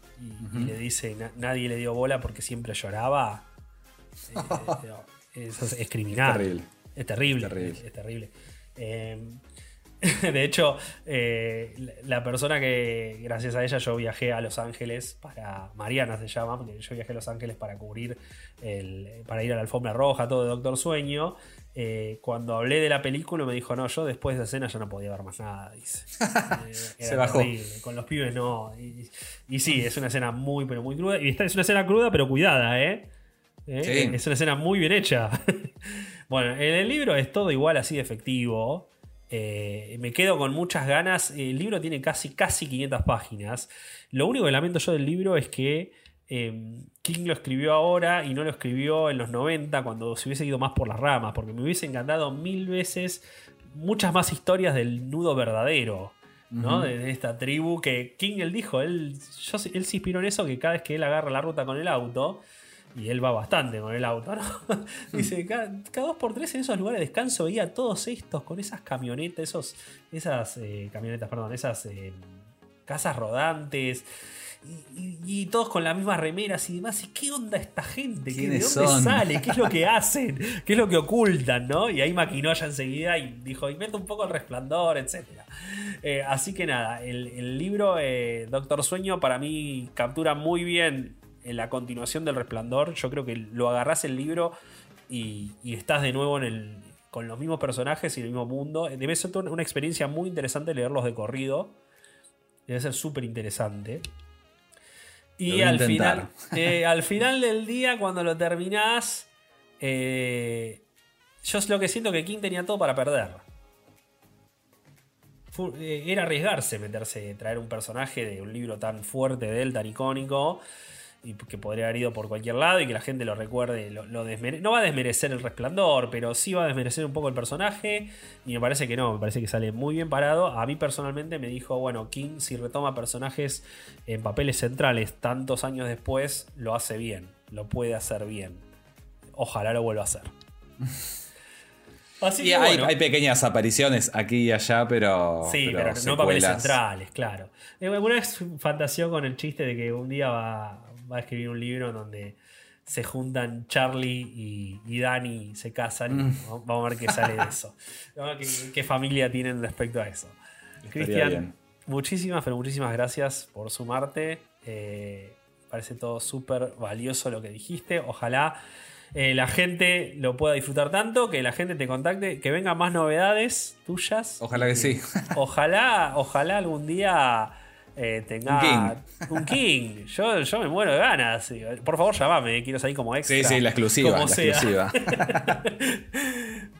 Y, y le dice, "Na- nadie le dio bola porque siempre lloraba. *laughs* Eh, eh, eso es, es criminal. Terrible. Es terrible. Terrible. Es, es terrible. Eh, *laughs* de hecho, eh, la la persona que, gracias a ella, yo viajé a Los Ángeles para. Mariana se llama, porque yo viajé a Los Ángeles para cubrir, el, para ir a la alfombra roja, todo de Doctor Sueño. Eh, cuando hablé de la película me dijo, no, yo después de esa escena ya no podía ver más nada, dice. *laughs* Eh, Se bajó. terrible, Con los pibes no. Y, y sí, es una escena muy, pero muy cruda. Y esta es una escena cruda, pero cuidada, ¿eh? ¿Eh? Sí. Es una escena muy bien hecha. *laughs* bueno, en el libro es todo igual así de efectivo. Eh, me quedo con muchas ganas. El libro tiene casi, casi 500 páginas. Lo único que lamento yo del libro es que eh, King lo escribió ahora y no lo escribió en los 90 cuando se hubiese ido más por las ramas, porque me hubiese encantado mil veces muchas más historias del nudo verdadero. ¿no? de, de esta tribu que King él dijo, él, yo, él se inspiró en eso que cada vez que él agarra la ruta con el auto, y él va bastante con el auto, ¿no? *laughs* Dice, cada, cada dos por tres en esos lugares de descanso veía a todos estos con esas camionetas, esos, esas eh, camionetas, perdón, esas eh, casas rodantes. Y, y- y todos con las mismas remeras y demás. ¿Y qué onda esta gente? ¿Qué, ¿De ¿Quiénes dónde son? sale? ¿Qué es lo que *laughs* hacen? ¿Qué es lo que ocultan? ¿no? Y ahí maquinó ya enseguida y dijo, inventa un poco el resplandor, etc. Eh, así que nada, el, el libro eh, Doctor Sueño para mí captura muy bien en la continuación del resplandor. Yo creo que lo agarrás el libro y, y estás de nuevo en el, con los mismos personajes y el mismo mundo. Debe ser una experiencia muy interesante leerlos de corrido. Debe ser súper interesante. Y al intentar. final, *laughs* eh, al final del día, cuando lo terminás, eh, yo es lo que siento que King tenía todo para perder. Eh, era arriesgarse meterse, traer un personaje de un libro tan fuerte de él, tan icónico. Y que podría haber ido por cualquier lado y que la gente lo recuerde, lo, lo desmere- no va a desmerecer el resplandor, pero sí va a desmerecer un poco el personaje y me parece que no, me parece que sale muy bien parado. A mí personalmente me dijo, bueno, King si retoma personajes en papeles centrales tantos años después, lo hace bien, lo puede hacer bien. Ojalá lo vuelva a hacer. *laughs* Así Y que hay, bueno. hay pequeñas apariciones aquí y allá, pero. Sí, pero, no papeles centrales, claro. Eh, Alguna vez fantaseó con el chiste de que un día va, va a escribir un libro en donde se juntan Charlie y, y Dani y se casan. Mm. vamos- Vamos a ver qué sale de eso. *laughs* Vamos a ver qué, qué familia tienen respecto a eso. Cristian, muchísimas, pero muchísimas gracias por sumarte. Eh, parece todo súper valioso lo que dijiste. Ojalá eh, la gente lo pueda disfrutar tanto, que la gente te contacte, que vengan más novedades tuyas. Ojalá que sí. Ojalá, ojalá algún día eh, tenga Un king. un king. Yo, yo me muero de ganas. Por favor, llamame, quiero salir como extra. Sí, sí, la exclusiva. como La sea. exclusiva. *laughs*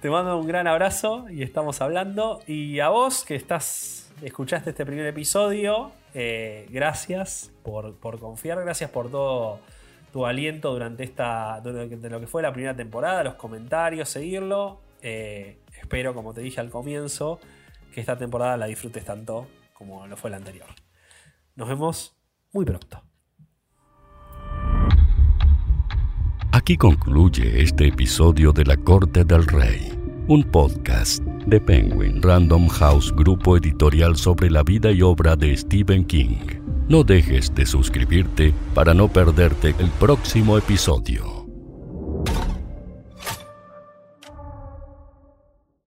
Te mando un gran abrazo y estamos hablando. Y a vos que estás, escuchaste este primer episodio, eh, gracias por, por confiar, gracias por todo tu aliento durante esta durante lo que fue la primera temporada, los comentarios, seguirlo. Eh, espero, como te dije al comienzo, que esta temporada la disfrutes tanto como lo fue la anterior. Nos vemos muy pronto. Aquí concluye este episodio de La Corte del Rey, un podcast de Penguin Random House Grupo Editorial sobre la vida y obra de Stephen King. No dejes de suscribirte para no perderte el próximo episodio.